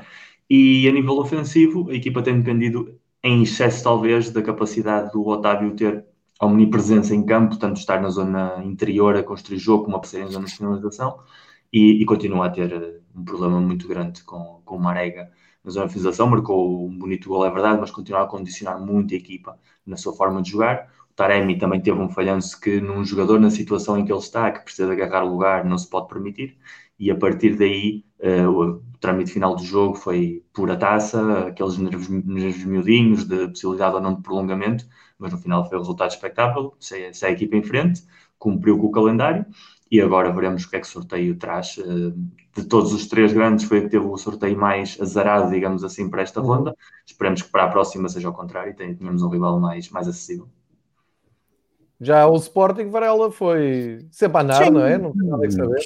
e a nível ofensivo a equipa tem dependido em excesso talvez da capacidade do Otávio ter omnipresença em campo, tanto estar na zona interior a construir jogo como a aparecer em zona de finalização, e, e, continua a ter eh, um problema muito grande com, com o Marega na zona de finalização, marcou um bonito gol, é verdade, mas continua a condicionar muito a equipa na sua forma de jogar. O Taremi também teve um falhanço que num jogador na situação em que ele está, que precisa de agarrar lugar, não se pode permitir, e a partir daí uh, o trâmite final do jogo foi pura taça, aqueles nervos, nervos miudinhos de possibilidade ou não de prolongamento, mas no final foi o resultado expectável, se, se a equipa em frente, cumpriu com o calendário e agora veremos o que é que o sorteio traz. Eh, de todos os três grandes, foi a que teve o sorteio mais azarado, digamos assim, para esta uhum. ronda. Esperemos que para a próxima seja ao contrário e tenhamos um rival mais, mais acessível. Já o Sporting Varela foi sempre a andar, não é? Não tem nada que saber.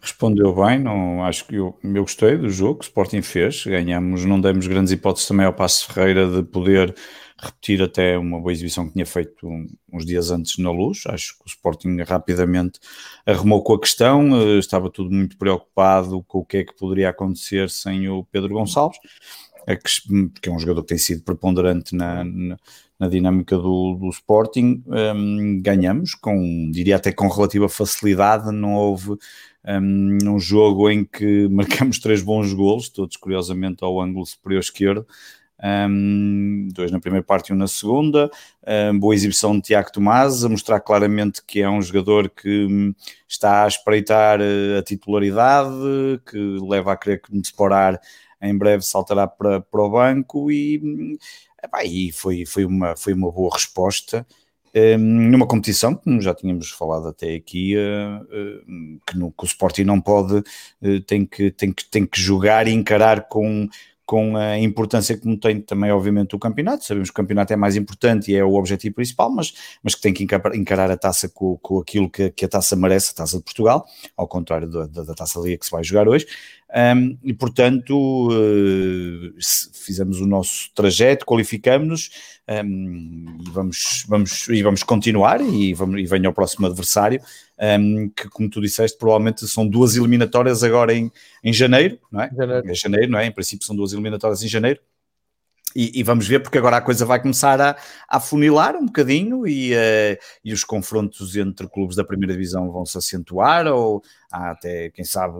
Respondeu bem, não, acho que eu, eu gostei do jogo que o Sporting fez. Ganhamos, não demos grandes hipóteses também ao Passo Ferreira de poder repetir até uma boa exibição que tinha feito uns dias antes na luz. Acho que o Sporting rapidamente arrumou com a questão, eh, estava tudo muito preocupado com o que é que poderia acontecer sem o Pedro Gonçalves, que é um jogador que tem sido preponderante na, na, na dinâmica do, do Sporting. Um, ganhamos, com, diria até com relativa facilidade, não houve um, um jogo em que marcamos três bons golos, todos curiosamente ao ângulo superior esquerdo, um, dois na primeira parte e um na segunda. Um, boa exibição de Tiago Tomás, a mostrar claramente que é um jogador que um, está a espreitar uh, a titularidade, que leva a crer que Nesporar em breve saltará para, para o banco e, hum, epá, e foi, foi, uma, foi uma boa resposta. numa competição, como já tínhamos falado até aqui, uh, uh, que, no, que, o Sporting não pode, tem, que, tem, que, tem que jogar e encarar com, com a importância que tem também, obviamente, o campeonato. Sabemos que o campeonato é mais importante e é o objetivo principal, mas, mas que tem que encarar a taça com, com aquilo que, que, a taça merece, a taça de Portugal, ao contrário da, da, da taça Liga que se vai jogar hoje. Um, e portanto uh, fizemos o nosso trajeto, qualificamos-nos um, e, vamos, vamos, e vamos continuar e, vamos, e venho ao próximo adversário, um, que como tu disseste, provavelmente são duas eliminatórias agora em, em janeiro, não é? Janeiro. É janeiro, não é? Em princípio são duas eliminatórias em janeiro. E, e, vamos ver, porque agora a coisa vai começar a, a funilar um bocadinho e, uh, e os confrontos entre clubes da primeira divisão vão se acentuar, ou há até, quem sabe,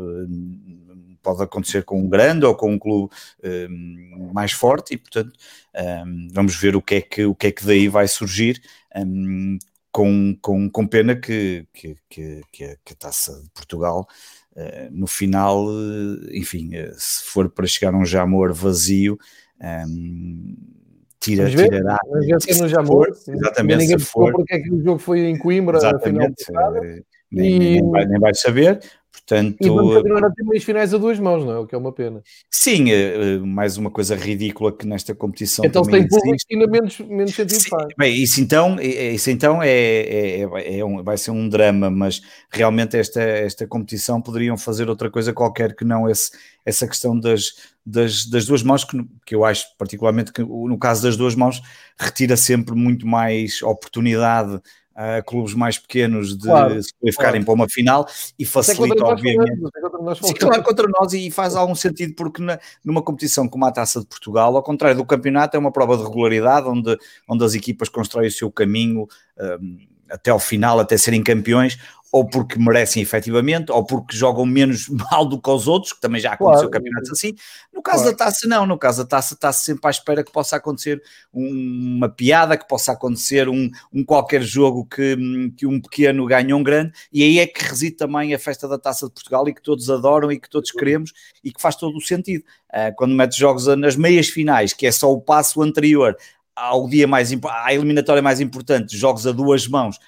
pode acontecer com um grande ou com um clube um, mais forte, e portanto um, vamos ver o que, é que, o que é que daí vai surgir. Um, com, com, com pena que, que, que, que, a, taça de Portugal uh, no final, uh, enfim, uh, se for para chegar a um Jamor vazio, um, tira, ver, tirará. no Jamor, exatamente. Ninguém se for, porque é que o jogo foi em Coimbra, exatamente, final, nem, e... nem, vai, nem vai saber. Portanto, e vamos continuar a ter meios finais a duas mãos, não é? O que é uma pena. Sim, eh, eh, mais uma coisa ridícula que nesta competição. Então tem público ainda menos, menos sentido Sim, faz. Bem, isso então, isso então é, é, é, é um, vai ser um drama, mas realmente esta, esta competição poderiam fazer outra coisa qualquer que não esse, essa questão das, das, das duas mãos, que, que eu acho particularmente que no caso das duas mãos retira sempre muito mais oportunidade a clubes mais pequenos de claro, se qualificarem claro. para uma final e facilita, obviamente. Sim, claro, contra nós e faz algum sentido, porque na, numa competição como a Taça de Portugal, ao contrário do campeonato, é uma prova de regularidade onde, onde as equipas constroem o seu caminho. Um, até ao final, até serem campeões, ou porque merecem efetivamente, ou porque jogam menos mal do que os outros, que também já aconteceu claro. campeonatos assim. No caso claro. da taça, não. No caso da taça, está-se sempre à espera que possa acontecer uma piada, que possa acontecer um, um, qualquer jogo que, que um pequeno ganhe um grande, e aí é que reside também a festa da taça de Portugal e que todos adoram e que todos queremos e que faz todo o sentido. Uh, quando metes jogos nas meias finais, que é só o passo anterior ao dia mais à eliminatória mais importante, jogos a duas mãos.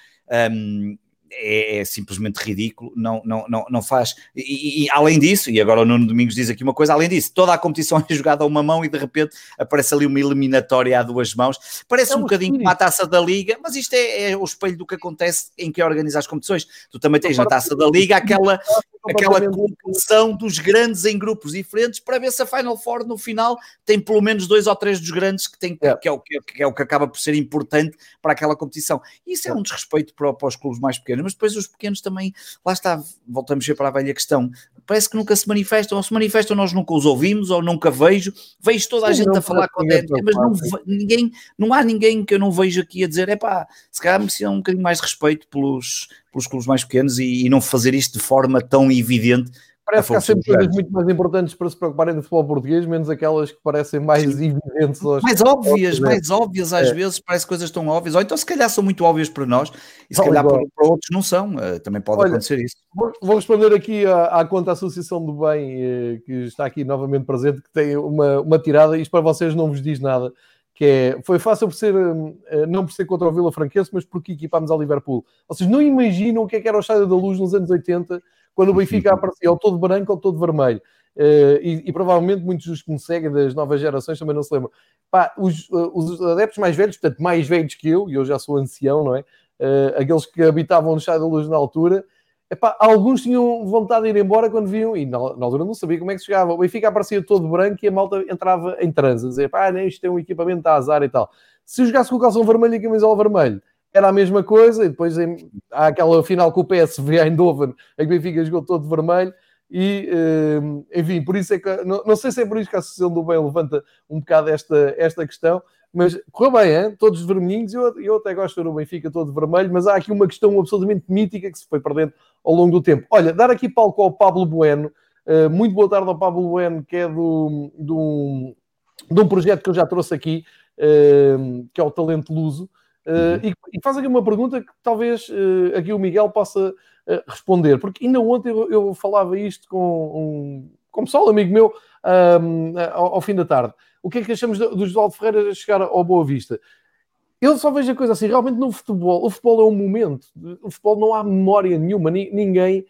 Um, é, é, simplesmente ridículo, não, não, não, não faz. E, e, além disso, e agora o Nuno Domingos diz aqui uma coisa: além disso, toda a competição é jogada a uma mão e de repente aparece ali uma eliminatória a duas mãos. Parece é um bocadinho como a taça da Liga, mas isto é, é, o espelho do que acontece em que organiza as competições. Tu também tens na taça da Liga aquela, aquela competição dos grandes em grupos diferentes para ver se a Final Four no final tem pelo menos dois ou três dos grandes que, tem, é. que, é, o, que é o que acaba por ser importante para aquela competição. Isso é um desrespeito para, para os clubes mais pequenos mas depois os pequenos também, lá está, voltamos sempre para a velha questão, parece que nunca se manifestam, ou se manifestam nós nunca os ouvimos, ou nunca vejo, vejo toda a Sim, gente a falar com a mas não, ninguém, não há ninguém que eu não vejo aqui a dizer, é pá, se calhar mereciam um bocadinho mais de respeito pelos, pelos clubes mais pequenos e, e não fazer isto de forma tão evidente Parece que há sempre coisas muito mais importantes para se preocuparem do futebol português, menos aquelas que parecem mais Sim. evidentes. Mais óbvias, mais óbvias às é. vezes, parece coisas tão óbvias, ou então se calhar são muito óbvias para nós, e se calhar para, para, outros não são, uh, também pode Olha, acontecer isso. Vou, responder aqui à, à conta Associação do Bem, uh, que está aqui novamente presente, que tem uma, uma tirada, isto para vocês não vos diz nada, que é, foi fácil por ser, uh, não por ser contra o Vila Franquense, mas porque equipámos ao Liverpool. Vocês não imaginam o que, é que era o Estádio da Luz nos anos 80, quando o Benfica aparecia ou todo branco ou todo vermelho. Uh, e, e, provavelmente muitos dos que me seguem das novas gerações também não se lembram. Pá, os, uh, os, adeptos mais velhos, portanto, mais velhos que eu, e eu já sou ancião, não é? Aqueles que habitavam no Chá da Luz na altura, epá, alguns tinham vontade de ir embora quando viam, e na, altura não sabia como é que chegava. O Benfica aparecia todo branco e a malta entrava em transe, a dizer, pá, nem isto é um equipamento a azar e tal. Se jogasse com o calção vermelho e camisola vermelho, era a mesma coisa, e depois em, há aquela final com o PSV Eindhoven, em que o Benfica jogou todo vermelho, e uh, enfim, por isso é que não, não, sei se é por isso que a Associação do Bem levanta um bocado esta, esta questão, mas correu bem, hein? todos vermelhinhos, eu, eu até gosto de ver o Benfica todo vermelho, mas há aqui uma questão absolutamente mítica que se foi perdendo ao longo do tempo. Olha, dar aqui palco ao Pablo Bueno, uh, muito boa tarde ao Pablo Bueno, que é do, do, de um projeto que eu já trouxe aqui, uh, que é o Talento Luso. Uh, e, e, faz aqui uma pergunta que talvez aqui o Miguel possa responder, porque ainda ontem eu, eu falava isto com um, com pessoal, amigo meu, um, ao, ao, fim da tarde. O que é que achamos do, José Ferreira chegar ao Boa Vista? Eu só vejo a coisa assim, realmente no futebol, o futebol é um momento, o futebol não há memória nenhuma, ni, ninguém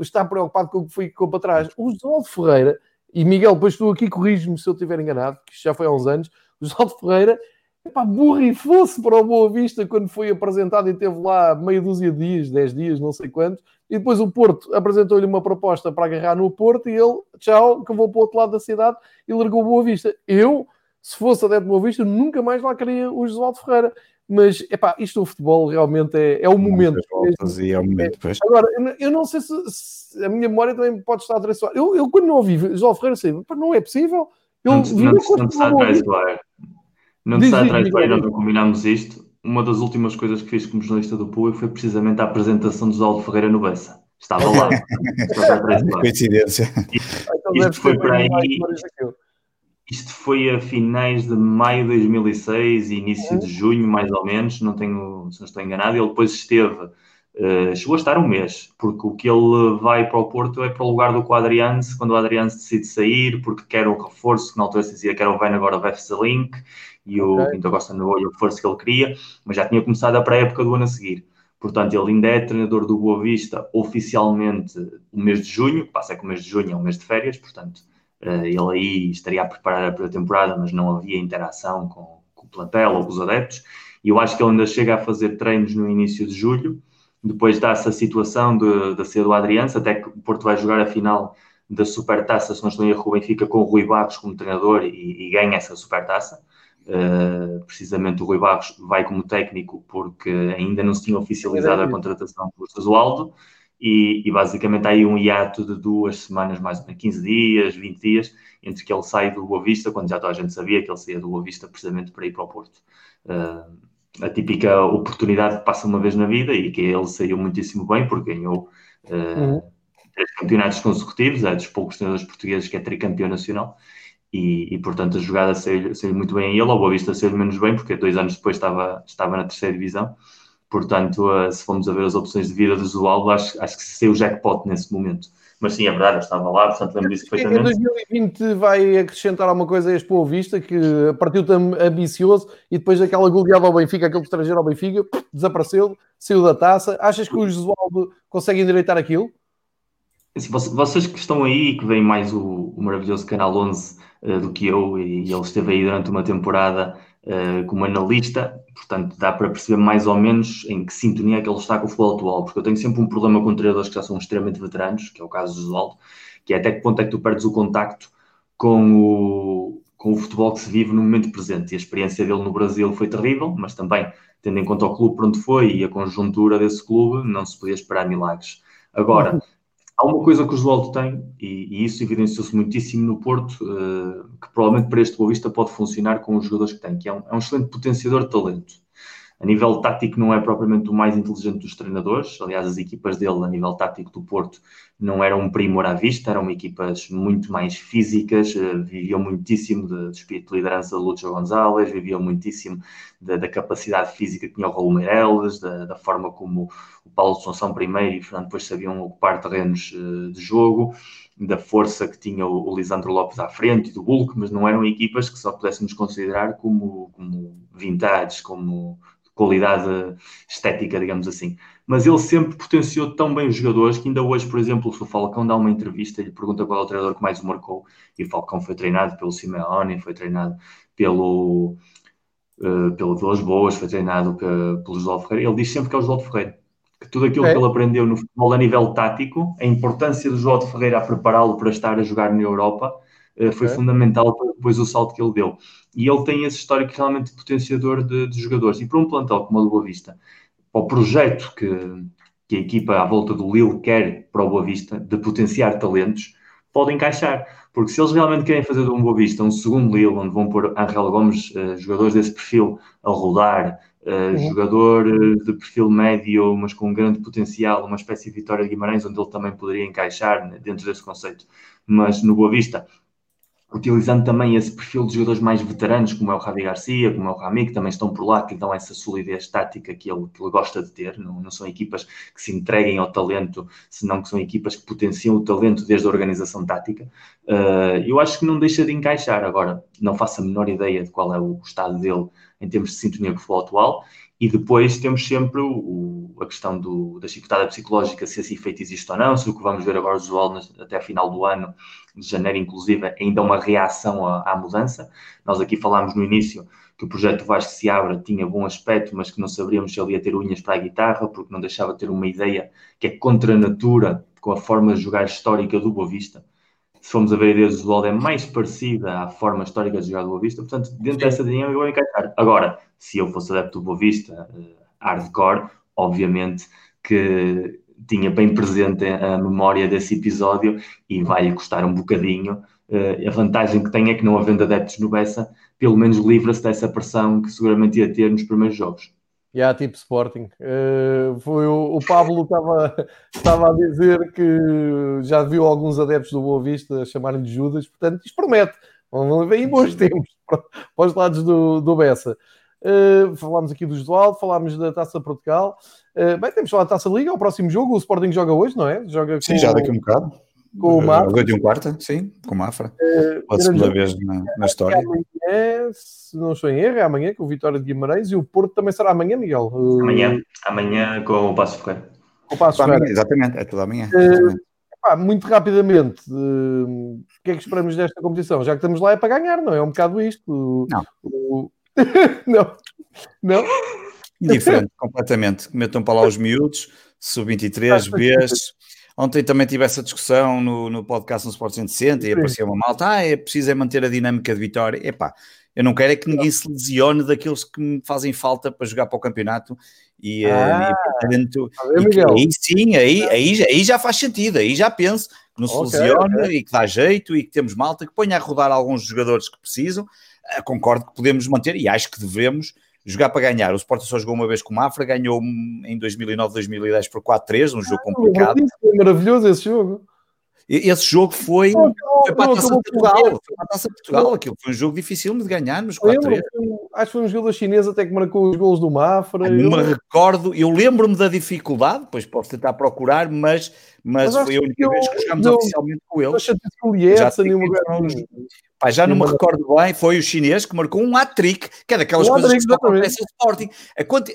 está preocupado com o que foi com para trás. O José Ferreira, e Miguel, depois tu aqui corriges-me se eu estiver enganado, que já foi há uns anos, o José Ferreira Epá, fosse para o Boa Vista quando foi apresentado e teve lá meia dúzia de dias, 10 dias, não sei quantos, e depois o Porto apresentou-lhe uma proposta para agarrar no Porto e ele, tchau, que vou para o outro lado da cidade e largou o Boa Vista. Eu, se fosse adepto do Boa Vista, nunca mais lá queria o Josualdo Ferreira. Mas, epá, isto do futebol realmente é, é o momento. é o momento é, agora, eu não sei se, se, a minha memória também pode estar atrasada. Eu, eu, quando não ouvi Josualdo Ferreira, sei, não é possível. Eu, não, não, não, não está atrás, não está atrás bem, nós não combinámos isto. Uma das últimas coisas que fiz como jornalista do público foi precisamente a apresentação do Oswaldo Ferreira no Bessa. Estava lá. Coincidência. Então isto, foi para aí. Isto foi a finais de maio de 2006 e início de junho, mais ou menos, não tenho, se não estou enganado. Ele depois esteve, uh, chegou a estar um mês, porque o que ele vai para o Porto é para o lugar do Adrianse, quando o Adrianse decide sair, porque quer um reforço, que na altura se dizia que era o Ven agora o FC Link, e o okay. Pinto Costa no olho o reforço que ele queria, mas já tinha começado a pré-época do ano a seguir. Portanto, ele ainda é treinador do Boa Vista oficialmente o mês de junho, passa é que o mês de junho é um mês de férias, portanto, ele aí estaria a preparar a pré-temporada, mas não havia interação com, com o plantel ou com os adeptos. E eu acho que ele ainda chega a fazer treinos no início de julho, depois dá-se a situação de, de ser o Adriança, até que o Porto vai jogar a final da Supertaça, se não estou em erro, o Benfica com o Rui Barros como treinador e, e ganha essa Supertaça. Uh, precisamente o Rui Barros vai como técnico porque ainda não se tinha oficializado a contratação por Jesualdo e, e, basicamente há aí um hiato de duas semanas, mais ou menos 15 dias, 20 dias, entre que ele sai do Boa Vista, quando já toda a gente sabia que ele saía do Boa Vista precisamente para ir para o Porto. Uh, a típica oportunidade que passa uma vez na vida e que ele saiu muitíssimo bem porque ganhou uh, três campeonatos consecutivos, é dos poucos treinadores portugueses que é tricampeão nacional e, e, portanto a jogada saiu, saiu muito bem a ele, ao Boa Vista saiu menos bem, porque dois anos depois estava, estava na terceira divisão. Portanto, uh, se formos a ver as opções de vida do Zualdo, acho, acho que saiu o jackpot nesse momento. Mas sim, é verdade, eu estava lá, portanto lembro disso perfeitamente. Em 2020 vai acrescentar alguma coisa a este Boa Vista, que partiu tão ambicioso e depois daquela goleada ao Benfica, aquele estrangeiro ao Benfica, desapareceu, saiu da taça. Achas que o Josualdo consegue endireitar aquilo? Assim, vocês que estão aí, que veem mais o, o maravilhoso Canal 11 uh, do que eu, e, e ele esteve aí durante uma temporada uh, como analista, portanto dá para perceber mais ou menos em que sintonia é que ele está com o futebol atual, porque eu tenho sempre um problema com treinadores que já são extremamente veteranos, que é o caso do Oswaldo, que é até que ponto é que tu perdes o contacto com o, com o futebol que se vive no momento presente. E a experiência dele no Brasil foi terrível, mas também, tendo em conta o clube para onde foi e a conjuntura desse clube, não se podia esperar milagres. Agora, Há uma coisa que o Joaldo tem, e, e isso evidenciou-se muitíssimo no Porto, uh, que provavelmente para este Boa Vista pode funcionar com os jogadores que tem, que é um, é um excelente potenciador de talento. A nível tático não é propriamente o mais inteligente dos treinadores, aliás as equipas dele a nível tático do Porto não eram um primor à vista, eram equipas muito mais físicas, uh, viviam muitíssimo do espírito de liderança de Lúcio Gonzalez, viviam muitíssimo da, da, capacidade física que tinha o Raul Meireles, da, da, forma como o Paulo Assunção primeiro e Fernando depois sabiam ocupar terrenos uh, de jogo, da força que tinha o, o Lisandro Lopes à frente e do Hulk, mas não eram equipas que só pudéssemos considerar como, como vintage, como qualidade estética, digamos assim. Mas ele sempre potenciou tão bem os jogadores que ainda hoje, por exemplo, se o Falcão dá uma entrevista e lhe pergunta qual é o treinador que mais o marcou, e o Falcão foi treinado pelo Simeone, foi treinado pelo, uh, pelo Vilas Boas, foi treinado pelo, José Ferreira, ele diz sempre que é o José Ferreira. Que tudo aquilo é. que ele aprendeu no futebol a nível tático, a importância do José Ferreira a prepará-lo para estar a jogar na Europa, uh, foi é. fundamental para depois o salto que ele deu e ele tem esse histórico realmente potenciador de, de, jogadores. E para um plantel como o do Boa Vista, para o projeto que, que a equipa à volta do Lille quer para o Boa Vista, de potenciar talentos, pode encaixar. Porque se eles realmente querem fazer do um Boa Vista um segundo Lille, onde vão pôr Angel Gomes, uh, jogadores desse perfil, a rodar, uh, uhum. jogador de perfil médio, mas com grande potencial, uma espécie de Vitória de Guimarães, onde ele também poderia encaixar né, dentro desse conceito. Mas no Boa Vista, utilizando também esse perfil de jogadores mais veteranos, como é o Javi Garcia, como é o Rami, que também estão por lá, que dão essa solidez tática que ele, que ele gosta de ter. Não, não, são equipas que se entreguem ao talento, senão que são equipas que potenciam o talento desde a organização tática. Uh, eu acho que não deixa de encaixar. Agora, não faço a menor ideia de qual é o estado dele em termos de sintonia com o futebol atual. E depois temos sempre o, a questão do, da chicotada psicológica, se esse efeito existe ou não, se o que vamos ver agora usual até final do ano, de janeiro inclusive, ainda é uma reação à, à, mudança. Nós aqui falámos no início que o projeto Vasco se abra tinha bom aspecto, mas que não saberíamos se ele ia ter unhas para a guitarra, porque não deixava de ter uma ideia que é contra a natura, com a forma de jogar histórica do Boa Vista se formos a ver a ideia do Oswaldo, é mais parecida à forma histórica de jogar do Boa Vista. Portanto, dentro dessa dinâmica eu vou encaixar. Agora, se eu fosse adepto do Boa Vista, uh, hardcore, obviamente que tinha bem presente a memória desse episódio e vai-lhe custar um bocadinho. Uh, a vantagem que tem é que não havendo adeptos no Bessa, pelo menos livra-se dessa pressão que seguramente ia ter nos primeiros jogos. E yeah, tipo Sporting. Uh, foi o, o Pablo estava, estava a dizer que já viu alguns adeptos do Boa Vista chamarem de Judas, portanto, isto promete. Vem bons tempos para, para os lados do, do Bessa. Uh, falámos aqui do Josualdo, falámos da Taça Portugal. Uh, bem, temos falar da Taça Liga, o próximo jogo. O Sporting joga hoje, não é? Joga sim, já daqui a um bocado. Com o Mafra. Hoje de um quarto, sim, com o Mafra. Uh, Pela segunda vez na, na história. Amanhã, se não estou em erro, é amanhã com o Vitória de Guimarães e o Porto também será amanhã, Miguel. Uh... Amanhã, amanhã com o Passo Ferreira. Com o Passo Ferreira. Exatamente, é tudo amanhã. Uh, muito rapidamente, uh, o que é que esperamos desta competição? Já que estamos lá é para ganhar, não é? É um bocado isto. Não. não. Não. Diferente, completamente. Metam para lá os miúdos, sub-23, Bs. Ontem também tive essa discussão no, no podcast no Sport 160 e apareceu uma malta, ah, é preciso é manter a dinâmica de vitória. Epá, Eu não quero é que ninguém se lesione daqueles que me fazem falta para jogar para o campeonato. E, ah, e portanto, e que, aí sim, aí, aí, aí já faz sentido, aí já penso que não se okay, lesiona okay. e que dá jeito e que temos malta que ponha a rodar alguns jogadores que precisam. Uh, concordo que podemos manter e acho que devemos jogar para ganhar. O Sporting só jogou uma vez com o Mafra, ganhou em 2009, 2010 por 4-3, um jogo ah, complicado. Foi maravilhoso esse jogo. Esse jogo foi, não, não, foi para a Taça de Portugal. Foi para a Taça de Portugal. Aquilo foi um jogo difícil de ganhar nos 4 Acho que foi um jogador chinês até que marcou os gols do Mafra. Não me recordo, eu lembro-me da dificuldade, depois posso tentar procurar, mas, mas, mas foi a única vez que jogámos oficialmente com ele. Já, Pá, já não me recordo bem, foi o chinês que marcou um hat-trick, que é daquelas um coisas que só acontecem no Sporting.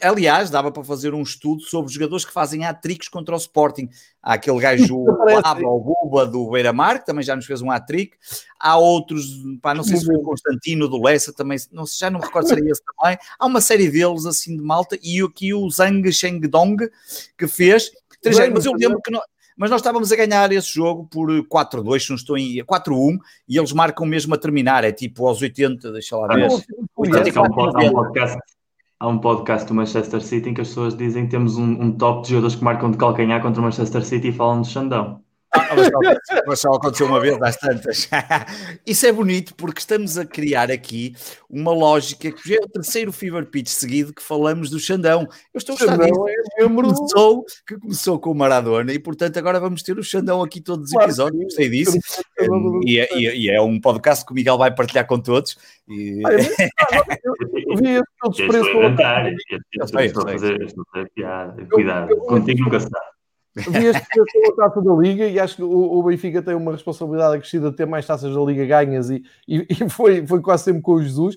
Aliás, dava para fazer um estudo sobre os jogadores que fazem hat-tricks contra o Sporting. Há aquele gajo, o Baba, o Buba do Beira-Mar, que também já nos fez um hat-trick. Há outros, pá, não sei se foi o Constantino do Lessa, também, não, já não me recordo se era esse também. Há uma série deles, assim, de malta, e aqui o Zhang Shengdong, que fez. Mas eu lembro que... Não, mas nós estávamos a ganhar esse jogo por 4-2, se não estou em 4-1, e eles marcam mesmo a terminar, é tipo aos 80, deixa lá ver. há, um podcast, há um podcast do Manchester City em que as pessoas dizem que temos um, um top de jogadores que marcam de calcanhar contra o Manchester City e falam de Xandão. Ah, mas, só, aconteceu uma vez, às tantas. Isso é bonito porque estamos a criar aqui uma lógica que já é o terceiro Fever Pitch seguido que falamos do Xandão. Eu estou a gostar disso. É começou, que começou com o Maradona e, portanto, agora vamos ter o Xandão aqui todos os episódios. Gostei disso. E é, e é, um podcast que o Miguel vai partilhar com todos. E... eu vi esse desprezo. Cuidado, contigo nunca se dá. Vi este a taça da Liga e acho que o, o, Benfica tem uma responsabilidade acrescida de ter mais taças da Liga ganhas e, e, e foi, foi quase sempre com o Jesus.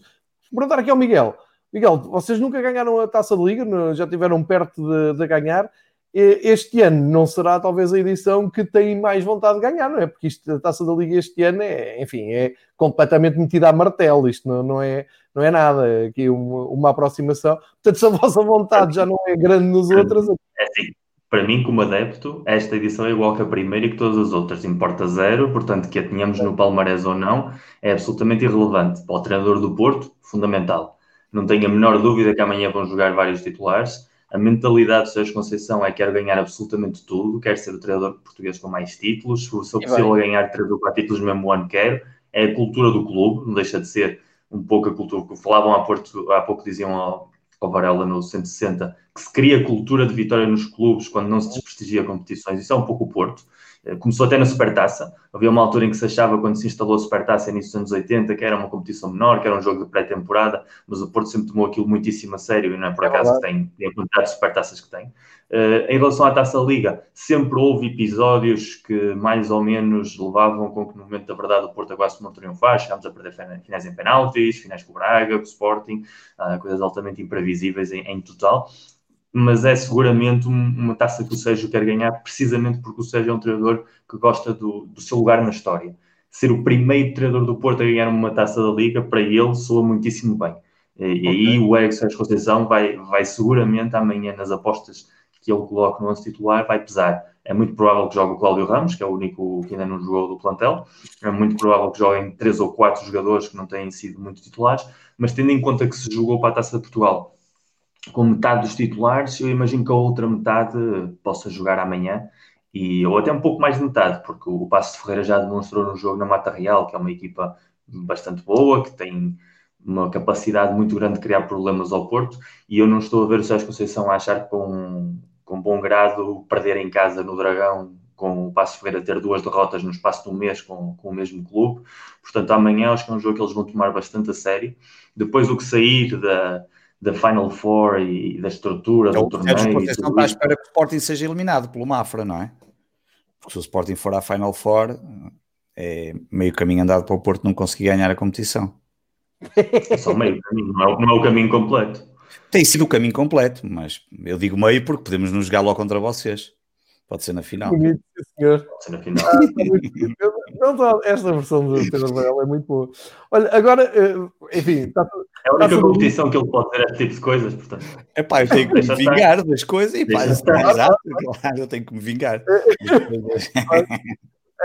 Vou perguntar aqui ao Miguel. Miguel, vocês nunca ganharam a taça da Liga, já tiveram perto de, de ganhar. Este ano não será talvez a edição que tem mais vontade de ganhar, não é? Porque isto, a taça da Liga este ano é, enfim, é completamente metida a martelo. Isto não, não, é, não é nada. Aqui uma, uma aproximação. Portanto, se a vossa vontade já não é grande nos outros. É assim para mim, como adepto, esta edição é igual que a primeira e que todas as outras. Importa zero, portanto, que a tenhamos no Palmarés ou não, é absolutamente irrelevante. Para o treinador do Porto, fundamental. Não tenho a menor dúvida que amanhã vão jogar vários titulares. A mentalidade do Sérgio Conceição é que quer ganhar absolutamente tudo, quer ser o treinador português com mais títulos. Se for possível ganhar três ou quatro títulos no mesmo ano, quero. É a cultura do clube, não deixa de ser um pouco a cultura que falavam há, Porto, há pouco, diziam ao, ao Varela no 160 que se cria cultura de vitória nos clubes quando não se desprestigia competições. Isso é um pouco o Porto. Eh, começou até na Supertaça. Havia uma altura em que se achava, quando se instalou a Supertaça, início dos anos 80, que era uma competição menor, que era um jogo de pré-temporada, mas o Porto sempre tomou aquilo muitíssimo a sério e não é por é acaso que tem, tem a quantidade de Supertaças que tem. Uh, em relação à Taça Liga, sempre houve episódios que mais ou menos levavam com que no momento da verdade o Porto quase não triunfar, chegámos a perder finais em penaltis, finais com o Braga, com o Sporting, uh, coisas altamente imprevisíveis em, em total mas é seguramente uma taça que o Sérgio quer ganhar, precisamente porque o Sérgio é um treinador que gosta do, do seu lugar na história. Ser o primeiro treinador do Porto a ganhar uma taça da Liga, para ele, soa muitíssimo bem. E, okay. aí o Eric Sérgio Conceição vai, vai seguramente amanhã nas apostas que ele coloca no lance titular, vai pesar. É muito provável que jogue o Cláudio Ramos, que é o único que ainda não jogou do plantel. É muito provável que joguem três ou quatro jogadores que não têm sido muito titulares, mas tendo em conta que se jogou para a Taça de Portugal com metade dos titulares, eu imagino que a outra metade possa jogar amanhã, e, ou até um pouco mais de metade, porque o Passo de Ferreira já demonstrou no jogo na Mata Real, que é uma equipa bastante boa, que tem uma capacidade muito grande de criar problemas ao Porto, e eu não estou a ver o Sérgio Conceição a achar com, com bom grado perder em casa no Dragão, com o Passo Ferreira ter duas derrotas no espaço de um mês com, com o mesmo clube. Portanto, amanhã acho que é um jogo que eles vão tomar bastante a sério. Depois o que sair da, da Final Four e da estrutura então, do torneio. A Proteção está à espera que o Sporting seja eliminado pelo Mafra, não é? Porque se o Sporting for à Final Four, é meio caminho andado para o Porto não conseguir ganhar a competição. É só meio caminho, não é, não é o caminho completo. Tem sido o caminho completo, mas eu digo meio porque podemos nos jogar logo contra vocês. Pode ser na final. Bonito, senhor. Pode ser na final. Ah, esta versão do Pedro Varela é muito boa. Olha, agora, eh, enfim, está, é a única competição que ele pode ter este tipo de coisas, portanto. É pá, eu tenho que me vingar das coisas e pá, exato, claro, eu tenho que me vingar.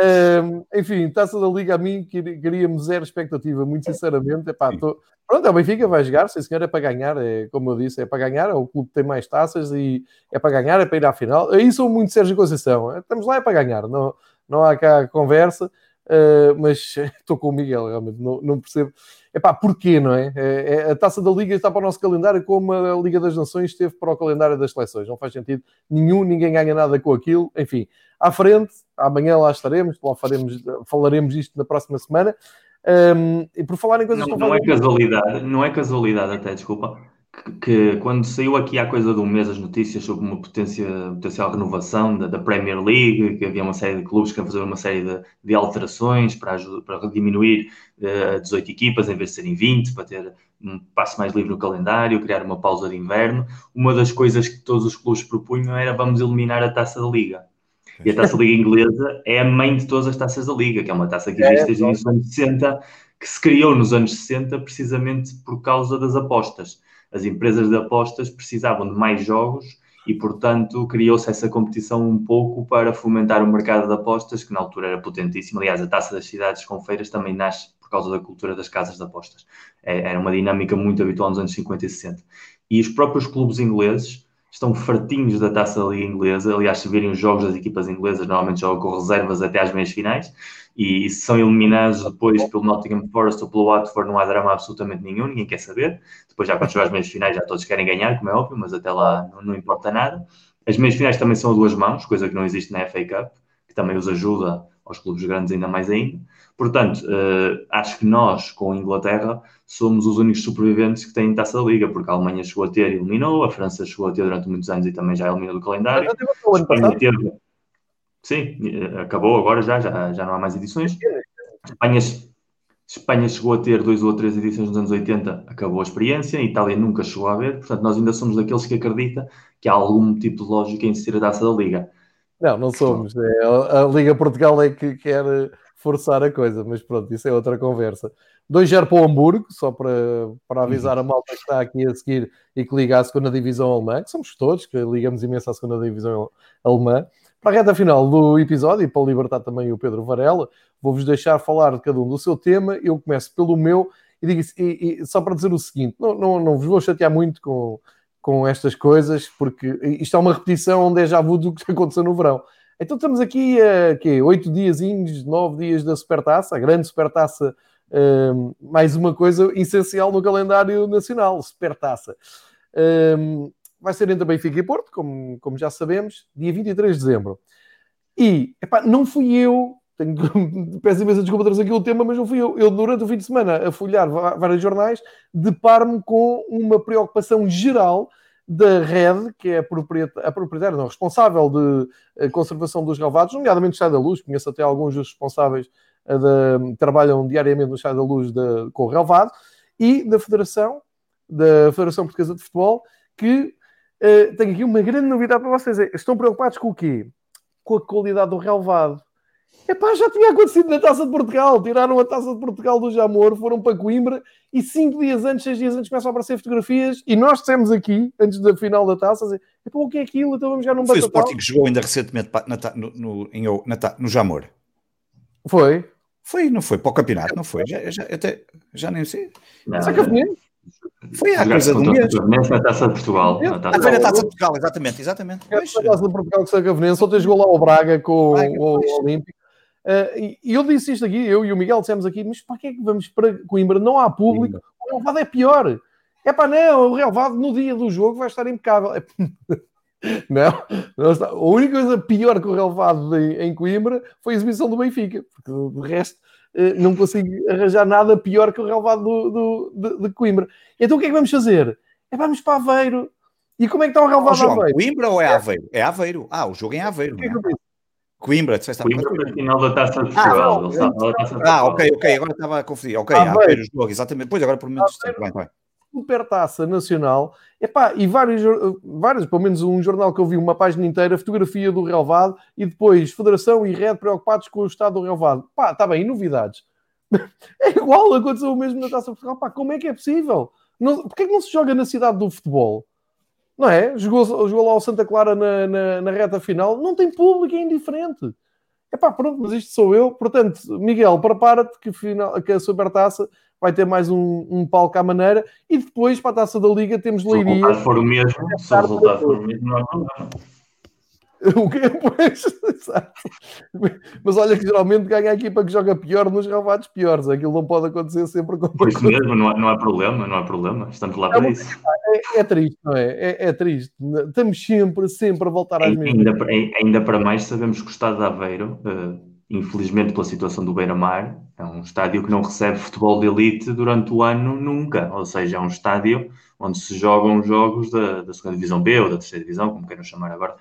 Um, enfim, taça da Liga a mim queríamos zero expectativa, muito sinceramente. Epá, tô... Pronto, é o Benfica vai jogar, sim senhor, é para ganhar, é, como eu disse, é para ganhar, é o clube que tem mais taças e é para ganhar, é para ir à final. Aí sou muito Sérgio Conceição, estamos lá é para ganhar, não, não há cá conversa, uh, mas estou com o Miguel, realmente, não, não percebo. Epá, porquê, não é? É, é? A taça da Liga está para o nosso calendário como a Liga das Nações esteve para o calendário das seleções. Não faz sentido nenhum, ninguém ganha nada com aquilo. Enfim, à frente, amanhã lá estaremos, lá faremos, falaremos isto na próxima semana. Um, e por falar em coisas não, não é casualidade, não é casualidade até, desculpa, que, que, quando saiu aqui há coisa de um mês as notícias sobre uma potência, potencial renovação da, da, Premier League, que havia uma série de clubes que iam fazer uma série de, de alterações para, para diminuir uh, 18 equipas em vez de serem 20, para ter um passo mais livre no calendário, criar uma pausa de inverno. Uma das coisas que todos os clubes propunham era vamos eliminar a taça da Liga. E a taça da Liga Inglesa é a mãe de todas as taças da Liga, que é uma taça que existe desde os anos 60, que se criou nos anos 60 precisamente por causa das apostas. As empresas de apostas precisavam de mais jogos e, portanto, criou-se essa competição um pouco para fomentar o mercado de apostas, que na altura era potentíssimo. Aliás, a taça das cidades com feiras também nasce por causa da cultura das casas de apostas. É, era uma dinâmica muito habitual nos anos 50 e 60. E os próprios clubes ingleses estão fartinhos da taça da Liga Inglesa. Aliás, se virem os jogos das equipas inglesas, normalmente jogam com reservas até às meias finais. E, e se são eliminados depois pelo Nottingham Forest ou pelo Watford, não há drama absolutamente nenhum, ninguém quer saber. Depois, já quando chegar às meias finais, já todos querem ganhar, como é óbvio, mas até lá não, não importa nada. As meias finais também são a duas mãos, coisa que não existe na FA Cup, que também os ajuda aos clubes grandes ainda mais ainda. Portanto, uh, acho que nós, com a Inglaterra, somos os únicos sobreviventes que têm taça da Liga, porque a Alemanha chegou a ter e eliminou, a França chegou a ter durante muitos anos e também já eliminou do calendário. A teve... Sim, eh, acabou agora já, já, já não há mais edições. Espanha, Espanha chegou a ter dois ou três edições nos anos 80, acabou a experiência, a Itália nunca chegou a ver, portanto nós ainda somos daqueles que acreditam que há algum tipo de lógica em ser a taça da Liga. Não, não somos. É, a, a Liga Portugal é que quer forçar a coisa, mas pronto, isso é outra conversa. 2-0 para o Hamburgo, só para, para avisar a malta que está aqui a seguir e que liga à segunda divisão alemã, que somos todos, que ligamos imenso à segunda divisão alemã. Para a reta final do episódio, e para libertar também o Pedro Varela, vou-vos deixar falar de cada um do seu tema. Eu começo pelo meu e digo e, e, só para dizer o seguinte: não, não, não vos vou chatear muito com, com estas coisas, porque isto é uma repetição onde é já vu do que aconteceu no verão. Então estamos aqui a quê? oito dias, nove dias da Supertaça, a grande Supertaça, um, mais uma coisa essencial no calendário nacional, Supertaça. Um, vai ser entre Benfica e Porto, como, como já sabemos, dia 23 de dezembro. E, epá, não fui eu, tenho, peço imensa desculpa trazer aqui o tema, mas não fui eu. Eu, durante o fim de semana, a folhear vários jornais, deparo-me com uma preocupação geral da Red, que é a proprietária, a proprietária não, responsável de eh, conservação dos relevados, nomeadamente Chá da Luz, conheço até alguns dos responsáveis eh, de, trabalham diariamente no Chá da Luz de, com o relevado, e da Federação, da Federação Portuguesa de Futebol, que uh, tenho aqui uma grande novidade para vocês. Estão preocupados com o quê? Com a qualidade do relevado. Epá, já tinha acontecido na Taça de Portugal. Tiraram a Taça de Portugal do Jamor, foram para Coimbra e cinco dias antes, seis dias antes começam a aparecer fotografias e nós dissemos aqui, antes da final da Taça, dizer, o que é aquilo? Então vamos já num Foi o Sporting que jogou ainda recentemente na, no, no, em, na, no Jamor. Foi. Foi, não foi? Para o campeonato, não foi? Já, já, até, já nem sei. Não, Só que foi a coisa do mês. Na Taça de Portugal. Na taça. foi na Taça de Portugal, exatamente. exatamente. É, na Taça de Portugal que Sacavenense, ontem jogou lá o Braga com Braga, o, o Olímpico. Uh, e eu disse isto aqui, eu e o Miguel dissemos aqui, mas para que é que vamos para Coimbra? Não há público, o relevado é pior. É para não, o relevado no dia do jogo vai estar impecável. não, não está. a única coisa pior que o relevado em, Coimbra foi a exibição do Benfica, porque do resto uh, não consigo arranjar nada pior que o relevado do, do, de, de, Coimbra. Então o que é que vamos fazer? É vamos para Aveiro. E como é que está o relevado oh, João, Aveiro? Coimbra ou é Aveiro? É Aveiro. Ah, o jogo é em Aveiro. É? Coimbra, disseste Coimbra na final da Taça de Portugal. Ah, ah, ok, ok, agora estava a confundir. Ok, ah, ver o jogo, exatamente. Pois agora por menos tempo, bem, bem. Supertaça Nacional, epá, e vários, vários, pelo menos um jornal que eu vi, uma página inteira, fotografia do relevado e depois Federação e Red preocupados com o estado do relevado. Pá, está bem, e novidades? é igual, aconteceu o mesmo na Taça de Portugal. Pá, como é que é possível? Não, Porquê é que não se joga na cidade do futebol? Não é? Jogou, jogou lá o Santa Clara na, na, na, reta final, não tem público, é indiferente. Epá, pronto, mas isto sou eu. Portanto, Miguel, prepara-te que, final, que a Supertaça vai ter mais um, um palco à maneira e depois para a Taça da Liga temos Leiria. Se o resultado for o mesmo, se o resultado for o mesmo, não há problema. O que pois, Mas olha que geralmente ganha a equipa que joga pior nos ravados piores. Aquilo não pode acontecer sempre com Por isso mesmo, não há, não há problema, não há problema. Estamos lá para é, isso. É, é, triste, não é? é? é? triste. Estamos sempre, sempre a voltar às mesmas. Ainda, ainda para mais sabemos que o Estado de Aveiro, uh, infelizmente pela situação do Beira-Mar, é um estádio que não recebe futebol de elite durante o ano nunca. Ou seja, é um estádio onde se jogam jogos da, da segunda divisão B ou da terceira divisão, como queiram chamar agora,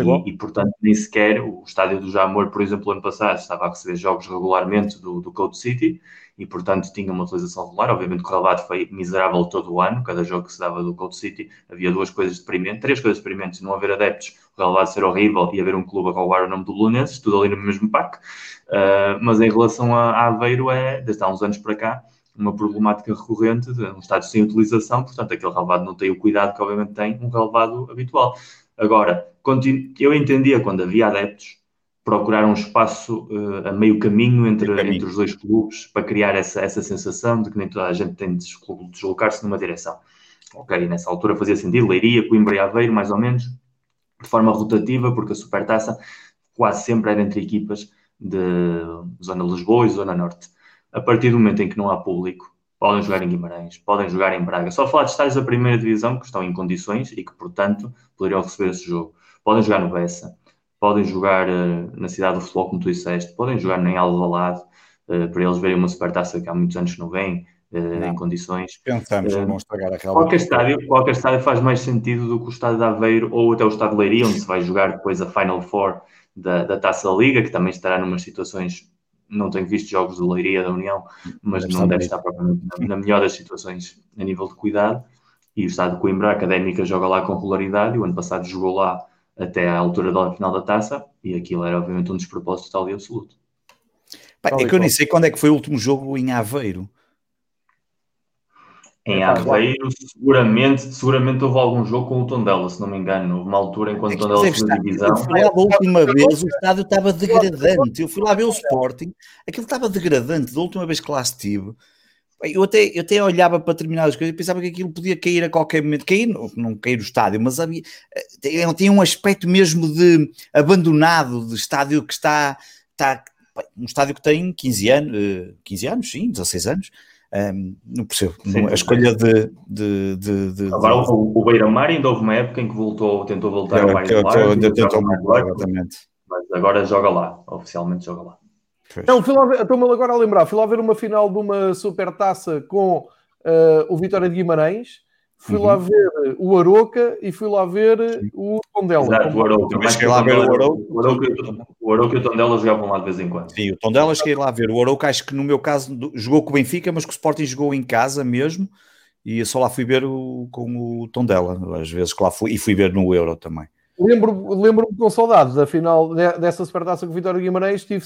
e, e, portanto, nem sequer o estádio do Jamor, por exemplo, ano passado estava a receber jogos regularmente do, do Code City e, portanto, tinha uma utilização regular. Obviamente, o relevado foi miserável todo o ano, cada jogo que se dava do Code City havia duas coisas deprimentes, três coisas deprimentes: não haver adeptos, o relevado ser horrível e haver um clube a roubar o nome do Lunenses, tudo ali no mesmo parque. Uh, mas em relação a, a Aveiro, é, desde há uns anos para cá, uma problemática recorrente de um estádio sem utilização, portanto, aquele relevado não tem o cuidado que, obviamente, tem um relevado habitual. Agora, eu entendia quando havia adeptos procurar um espaço uh, a meio caminho entre, caminho. entre os dois clubes para criar essa, essa sensação de que nem toda a gente tem de deslocar-se numa direção. Ok, nessa altura fazia sentido, Leiria, Coimbra e Aveiro, mais ou menos, de forma rotativa, porque a Supertaça quase sempre era entre equipas de Zona Lisboa e Zona Norte. A partir do momento em que não há público, podem jogar em Guimarães, podem jogar em Braga. Só falar de estádios da primeira divisão que estão em condições e que, portanto, poderiam receber esse jogo. Podem jogar no Bessa, podem jogar uh, na cidade do futebol, como tu disseste, podem jogar em Alvalade, uh, para eles verem uma supertaça que há muitos anos não vem, uh, em condições. Pensamos, uh, vão estragar a. Qualquer estádio, qualquer estádio faz mais sentido do que o estádio de Aveiro ou até o estádio de Leiria, onde se vai jogar depois a Final Four da, da Taça da Liga, que também estará numas situações não tenho visto jogos do Leiria da União, mas deve não deve estar propriamente na, na, melhor das situações a nível de cuidado. E o estado de Coimbra, a Académica, joga lá com regularidade. O ano passado jogou lá até à altura da final da taça. E aquilo era, obviamente, um despropósito total e absoluto. é que eu nem sei quando é que foi o último jogo em Aveiro. Em Aveiro, seguramente, seguramente houve algum jogo com o Tondela, se não me engano. Houve uma altura enquanto o Tondela foi divisão. Eu fui lá da última vez, o estádio estava degradante. Eu fui lá ver o Sporting, aquilo estava degradante da última vez que lá estive. Eu até, eu até olhava para terminar as coisas e pensava que aquilo podia cair a qualquer momento. Cair, não, não cair o estádio, mas havia, eh, tinha um aspecto mesmo de abandonado, de estádio que está, está um estádio que tem 15 anos, 15 eh, anos, sim, 16 anos um, não percebo. Sim, a escolha de. de, de, de Agora, o, o Beira-Mar ainda houve uma época em que voltou, tentou voltar é, mais exatamente. Mas agora joga lá, oficialmente joga lá. Não, estou-me agora a lembrar, fui lá ver uma final de uma super taça com uh, o Vitória de Guimarães fui uhum. lá ver o Aroca e fui lá ver o Tondela. Exato, o Aroca. Mas cheguei lá ver o Aroca. O Aroca e o Tondela jogavam lá de vez em quando. Sim, o Tondela cheguei lá a ver. O Aroca acho que no meu caso jogou com o Benfica, mas que o Sporting jogou em casa mesmo. E só lá fui ver o, com o Tondela, às vezes que lá fui. E fui ver no Euro também. Lembro-me lembro com saudades da final dessa supertaça com o Vitória Guimarães. Tive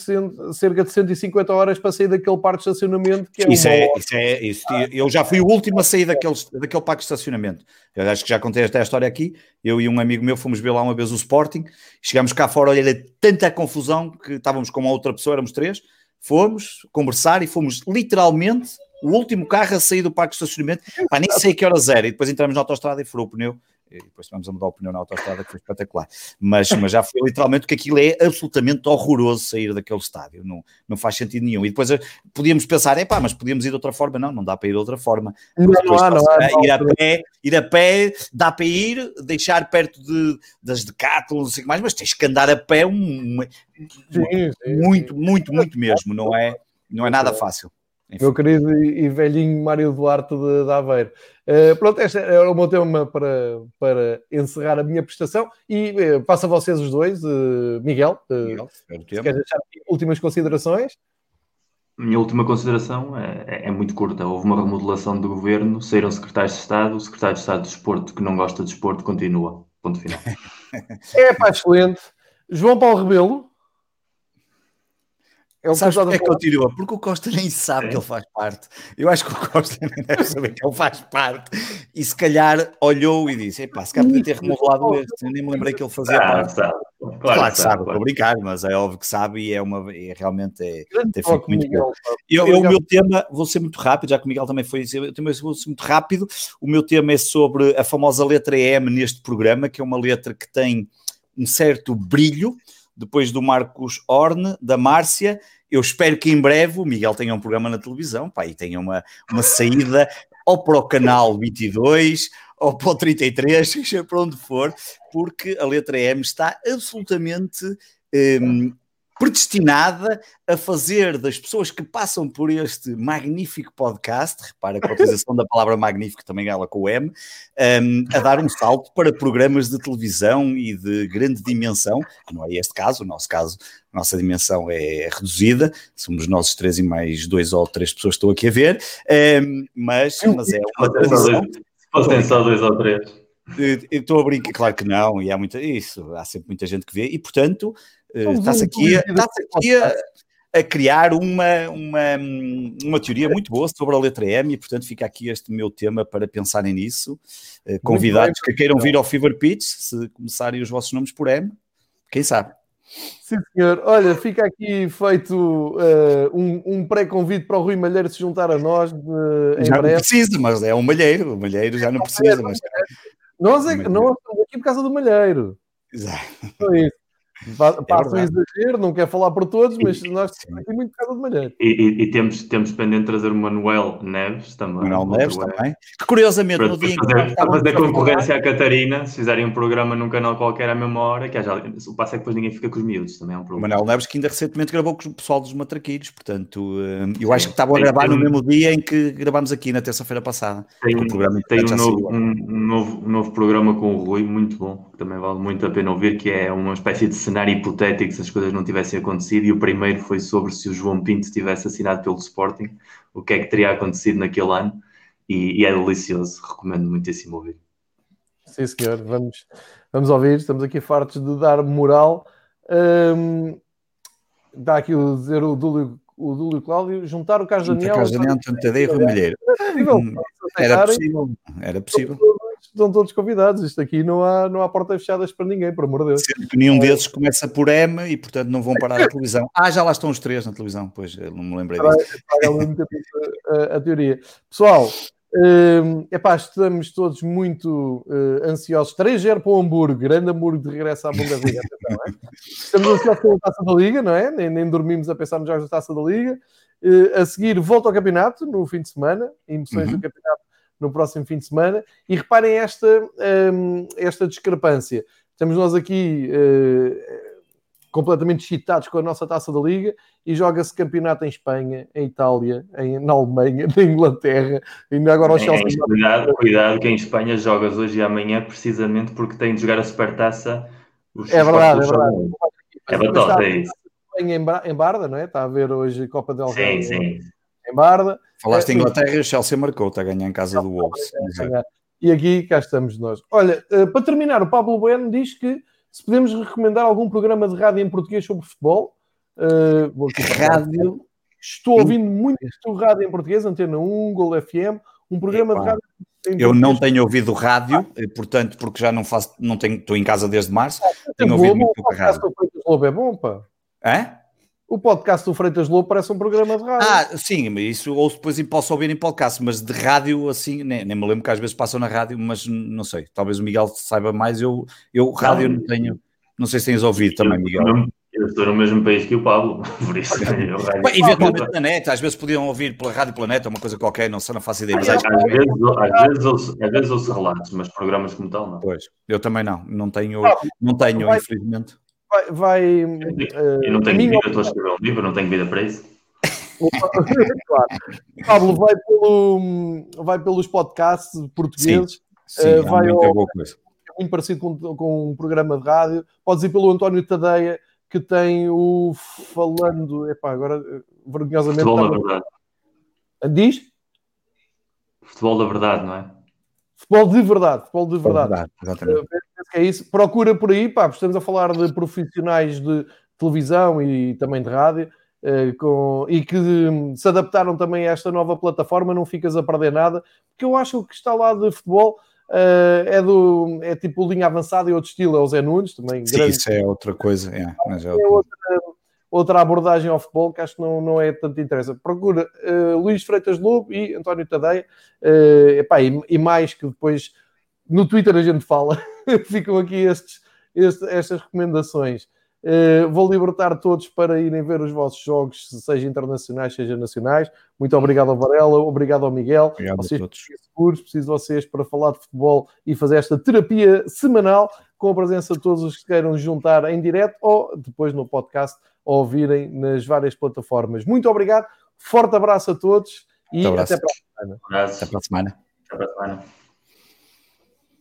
cerca de 150 horas para sair daquele parque de estacionamento. Que é isso, é, isso é, isso Eu já fui o último a sair daquele, daquele parque de estacionamento. Eu acho que já contei esta história aqui. Eu e um amigo meu fomos ver lá uma vez o Sporting. Chegámos cá fora, olha, era tanta confusão que estávamos com uma outra pessoa, éramos três. Fomos conversar e fomos literalmente o último carro a sair do parque de estacionamento. Pá, nem sei que horas era. E depois entramos na autostrada e furou o pneu e depois tivemos a mudar a opinião na autostrada, que foi espetacular. Mas, mas já foi literalmente que aquilo é absolutamente horroroso sair daquele estádio, não, não faz sentido nenhum. E depois eh, podíamos pensar, é pá, mas podíamos ir de outra forma. Não, não dá para ir de outra forma. Não, não há, não há, ir, a pé, ir a pé, dá para ir, deixar perto de, das Decathlon, não sei o que mais, mas tens que andar a pé um, um, muito, muito, muito mesmo, não é, não é nada fácil. Enfim. Meu querido e velhinho Mário Duarte de, de Aveiro. Uh, pronto, este é o meu tema para, para encerrar a minha prestação e uh, passo a vocês os dois, uh, Miguel, Miguel se queres deixar últimas considerações. Minha última consideração é, é, é, muito curta. Houve uma remodelação do governo, saíram secretários de Estado, o secretário de Estado de Desporto que não gosta de desporto continua. Ponto final. é pá, excelente. João Paulo Rebelo. É Sabes porque é que continua? Porque o Costa nem sabe é. que ele faz parte. Eu acho que o Costa nem deve saber que ele faz parte. E se calhar olhou e disse: Epá, se calhar podia ter remodelado este. Eu nem me lembrei que ele fazia ah, parte. Sabe. Claro, claro que sabe, estou a brincar, mas é óbvio que sabe e é uma é, realmente é, fico muito Miguel, eu, eu, o meu tema, vou ser muito rápido, já que o Miguel também foi dizer, eu vou ser muito rápido. O meu tema é sobre a famosa letra M neste programa, que é uma letra que tem um certo brilho, depois do Marcos Horn, da Márcia. Eu espero que em breve o Miguel tenha um programa na televisão, pá, e tenha uma, uma saída ou para o canal 22 ou para o 33, seja para onde for, porque a letra M está absolutamente um, predestinada a fazer das pessoas que passam por este magnífico podcast, repara que a utilização da palavra magnífico também ela com o M, um, a dar um salto para programas de televisão e de grande dimensão, não é este caso, o nosso caso, a nossa dimensão é reduzida, somos nós três e mais dois ou três pessoas que estou aqui a ver, um, mas, mas é uma televisão... Fossem só dois ou três. Estou a brincar, claro que não, e há muita isso, há sempre muita gente que vê, e portanto está-se aqui, está aqui a, a, criar uma, uma, uma teoria muito boa sobre a letra M, e portanto fica aqui este meu tema para pensarem nisso. Eh, convidados que queiram vir ao Fever Pitch, se começarem os vossos nomes por M, quem sabe. Sim, senhor. Olha, fica aqui feito uh, um, um pré-convite para o Rui Malheiro se juntar a nós uh, em já breve. não precisa, mas é um Malheiro. O Malheiro já não precisa. Mas... Nós, é, nós estamos aqui por causa do Malheiro. Exato. Foi isso. Passa é um exagero, não quer falar por todos, mas nós temos aqui muito casa de malheiro. E, e, e, temos, temos pendente trazer o Manuel Neves também. Manuel Neves também. Que curiosamente para, no dia fazer, Para fazer concorrência à Catarina, se fizerem um programa num canal qualquer à mesma hora, que haja, o passo é que depois ninguém fica com os miúdos, também é um problema. O Manuel Neves que ainda recentemente gravou com o pessoal dos Matraquilhos, portanto, eh, eu acho que estavam a gravar no mesmo dia em que gravámos aqui na terça-feira passada. Tem, um, programa tem um, novo, um, um, novo, um novo programa com o Rui, muito bom, que também vale muito a pena ouvir, que é uma espécie de cenário hipotético se as coisas não tivessem acontecido, e o primeiro foi sobre se o João Pinto tivesse assinado pelo Sporting, o que é que teria acontecido naquele ano, e, e é delicioso, recomendo muitíssimo ouvir. Sim, senhor, vamos, vamos ouvir, estamos aqui fartos de dar moral. Um, dá aqui o dizer o Dúlio, o Dúlio Cláudio, juntar o Carlos Daniel. Carlos Daniel, Tadeu e Malheiro. Era possível, era possível estão todos convidados. Isto aqui não há, não há portas fechadas para ninguém, por amor de Deus. Sendo que nenhum desses começa por M e, portanto, não vão parar a televisão. Ah, já lá estão os três na televisão, pois não me lembrei disso. a, a teoria. Pessoal, Uh, epá, estamos todos muito uh, ansiosos. 3-0 para o Hamburgo, grande Hamburgo de regresso à Bundesliga. é? Estamos ansiosos pela taça da Liga, não é? Nem, nem dormimos a pensar nos jogos da taça da Liga. Uh, a seguir, volta ao campeonato no fim de semana, emoções uhum. do campeonato no próximo fim de semana. E reparem esta, um, esta discrepância. Estamos nós aqui uh, completamente excitados com a nossa taça da Liga e joga-se campeonato em Espanha, em Itália, em, na Alemanha, na Inglaterra, ainda agora ao Chelsea. É, cuidado, cuidado que em Espanha jogas hoje e amanhã precisamente porque tem de jogar a supertaça. É verdade, é verdade. É batota, é isso. Em Barda, não é? Está a ver hoje Copa del Rey. Sim, sim em Barda. Falaste em é, Inglaterra e o Chelsea marcou, está a ganhar em casa do Wolves. E aqui cá estamos nós. Olha, eh, para terminar, o Pablo Bueno diz que se podemos recomendar algum programa de rádio em português sobre futebol. Uh, rádio. Estou ouvindo muito rádio em português, Antena 1, Gol FM, um programa Epa. de rádio. Eu não tenho ouvido rádio, ah. portanto, porque já não faço, não tenho, estou em casa desde março, ah, tenho ouvido muito pouca rádio. O é bom, pá. É? O podcast do Freitas Lobo parece um programa de rádio. Ah, sim, isso ou depois posso ouvir em podcast, mas de rádio assim, nem, nem me lembro que às vezes passam na rádio, mas não sei, talvez o Miguel saiba mais, eu, eu rádio não tenho, não sei se tens ouvido eu, também, Miguel. Eu, eu estou no mesmo país que o Pablo, por isso. Eu, Bem, eventualmente na net, às vezes podiam ouvir pela Rádio Planeta, uma coisa qualquer, não sei, não faço ideia. Mas às, às, vezes, às, vezes, ouço, às vezes ouço relatos, mas programas como tal, não. Pois, eu também não, não tenho, não tenho, infelizmente vai. vai eu não tenho vida, estou a escrever um livro, não tenho vida para isso. claro. Pablo, vai, pelo, vai pelos podcasts portugueses. Sim, sim, uh, vai ao. É muito parecido com, com um programa de rádio. Podes ir pelo António Tadeia, que tem o Falando. Epá, agora vergonhosamente. Futebol da verdade. Diz? Futebol da verdade, não é? Futebol de verdade, futebol de verdade. verdade exatamente. É isso. Procura por aí, pá, estamos a falar de profissionais de televisão e também de rádio. Uh, com, e que se adaptaram também a esta nova plataforma, não ficas a perder nada, porque eu acho que está lá de futebol Uh, é, do, é tipo linha avançada e outro estilo, é o Zé Nunes, também Sim, grande. isso é outra coisa, é, mas é, é outra, outra, abordagem ao futebol que acho que não, não é tanto interesse. Procura uh, Luís Freitas Lobo e António Tadeia, epá, e, e, mais que depois no Twitter a gente fala, ficam aqui estes, estes, estas recomendações. Uh, vou libertar todos para irem ver os vossos jogos, seja internacionais, seja nacionais. Muito obrigado ao Varela, obrigado ao Miguel. Obrigado vocês a todos. Seguros, preciso de vocês para falar de futebol e fazer esta terapia semanal com a presença de todos os que queiram juntar em direto ou depois no podcast ou ouvirem nas várias plataformas. Muito obrigado, forte abraço a todos e até para a semana. Até para a semana. Até para a semana.